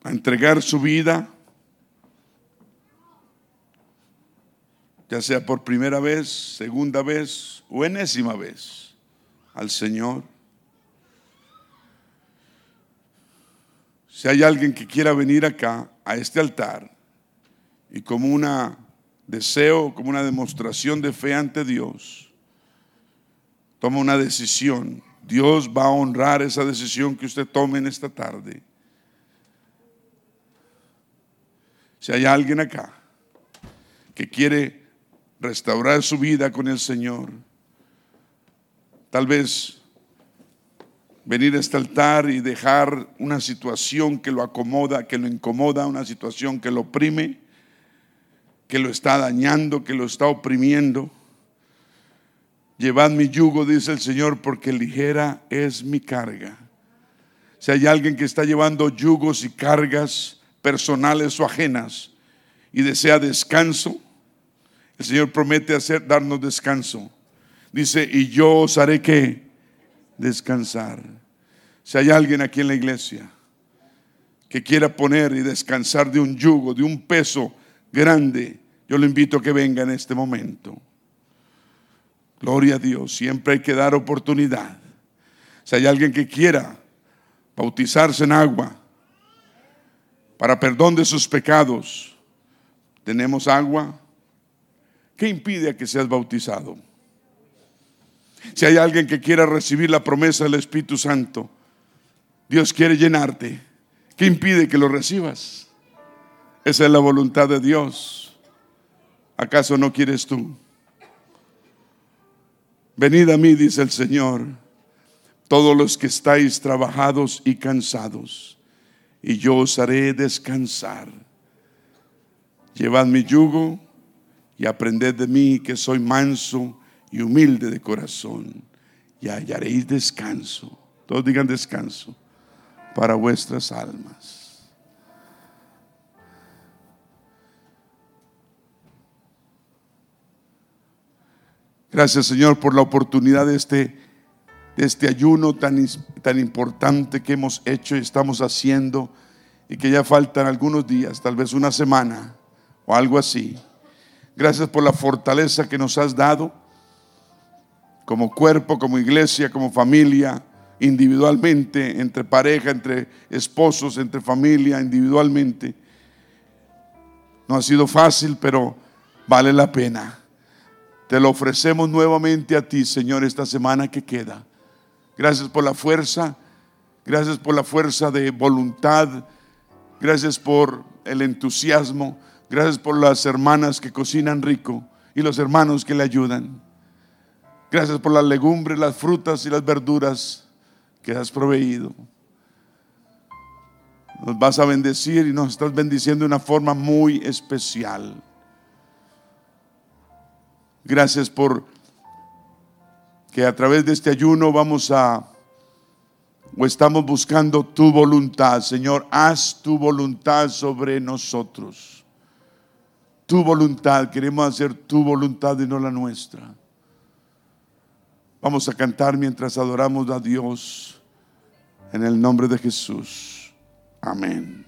a entregar su vida, ya sea por primera vez, segunda vez o enésima vez, al Señor. Si hay alguien que quiera venir acá, a este altar, y como una deseo, como una demostración de fe ante Dios, toma una decisión. Dios va a honrar esa decisión que usted tome en esta tarde. Si hay alguien acá que quiere restaurar su vida con el Señor, tal vez venir a este altar y dejar una situación que lo acomoda, que lo incomoda, una situación que lo oprime, que lo está dañando, que lo está oprimiendo. Llevad mi yugo, dice el Señor, porque ligera es mi carga. Si hay alguien que está llevando yugos y cargas personales o ajenas y desea descanso, el Señor promete hacer, darnos descanso. Dice, y yo os haré que descansar. Si hay alguien aquí en la iglesia que quiera poner y descansar de un yugo, de un peso grande, yo lo invito a que venga en este momento. Gloria a Dios, siempre hay que dar oportunidad. Si hay alguien que quiera bautizarse en agua para perdón de sus pecados, tenemos agua. ¿Qué impide que seas bautizado? Si hay alguien que quiera recibir la promesa del Espíritu Santo, Dios quiere llenarte. ¿Qué impide que lo recibas? Esa es la voluntad de Dios. ¿Acaso no quieres tú? Venid a mí, dice el Señor, todos los que estáis trabajados y cansados, y yo os haré descansar. Llevad mi yugo y aprended de mí que soy manso y humilde de corazón, y hallaréis descanso. Todos digan descanso para vuestras almas. Gracias Señor por la oportunidad de este, este ayuno tan, tan importante que hemos hecho y estamos haciendo y que ya faltan algunos días, tal vez una semana o algo así. Gracias por la fortaleza que nos has dado como cuerpo, como iglesia, como familia, individualmente, entre pareja, entre esposos, entre familia, individualmente. No ha sido fácil, pero vale la pena. Te lo ofrecemos nuevamente a ti, Señor, esta semana que queda. Gracias por la fuerza, gracias por la fuerza de voluntad, gracias por el entusiasmo, gracias por las hermanas que cocinan rico y los hermanos que le ayudan. Gracias por las legumbres, las frutas y las verduras que has proveído. Nos vas a bendecir y nos estás bendiciendo de una forma muy especial. Gracias por que a través de este ayuno vamos a o estamos buscando tu voluntad. Señor, haz tu voluntad sobre nosotros. Tu voluntad, queremos hacer tu voluntad y no la nuestra. Vamos a cantar mientras adoramos a Dios en el nombre de Jesús. Amén.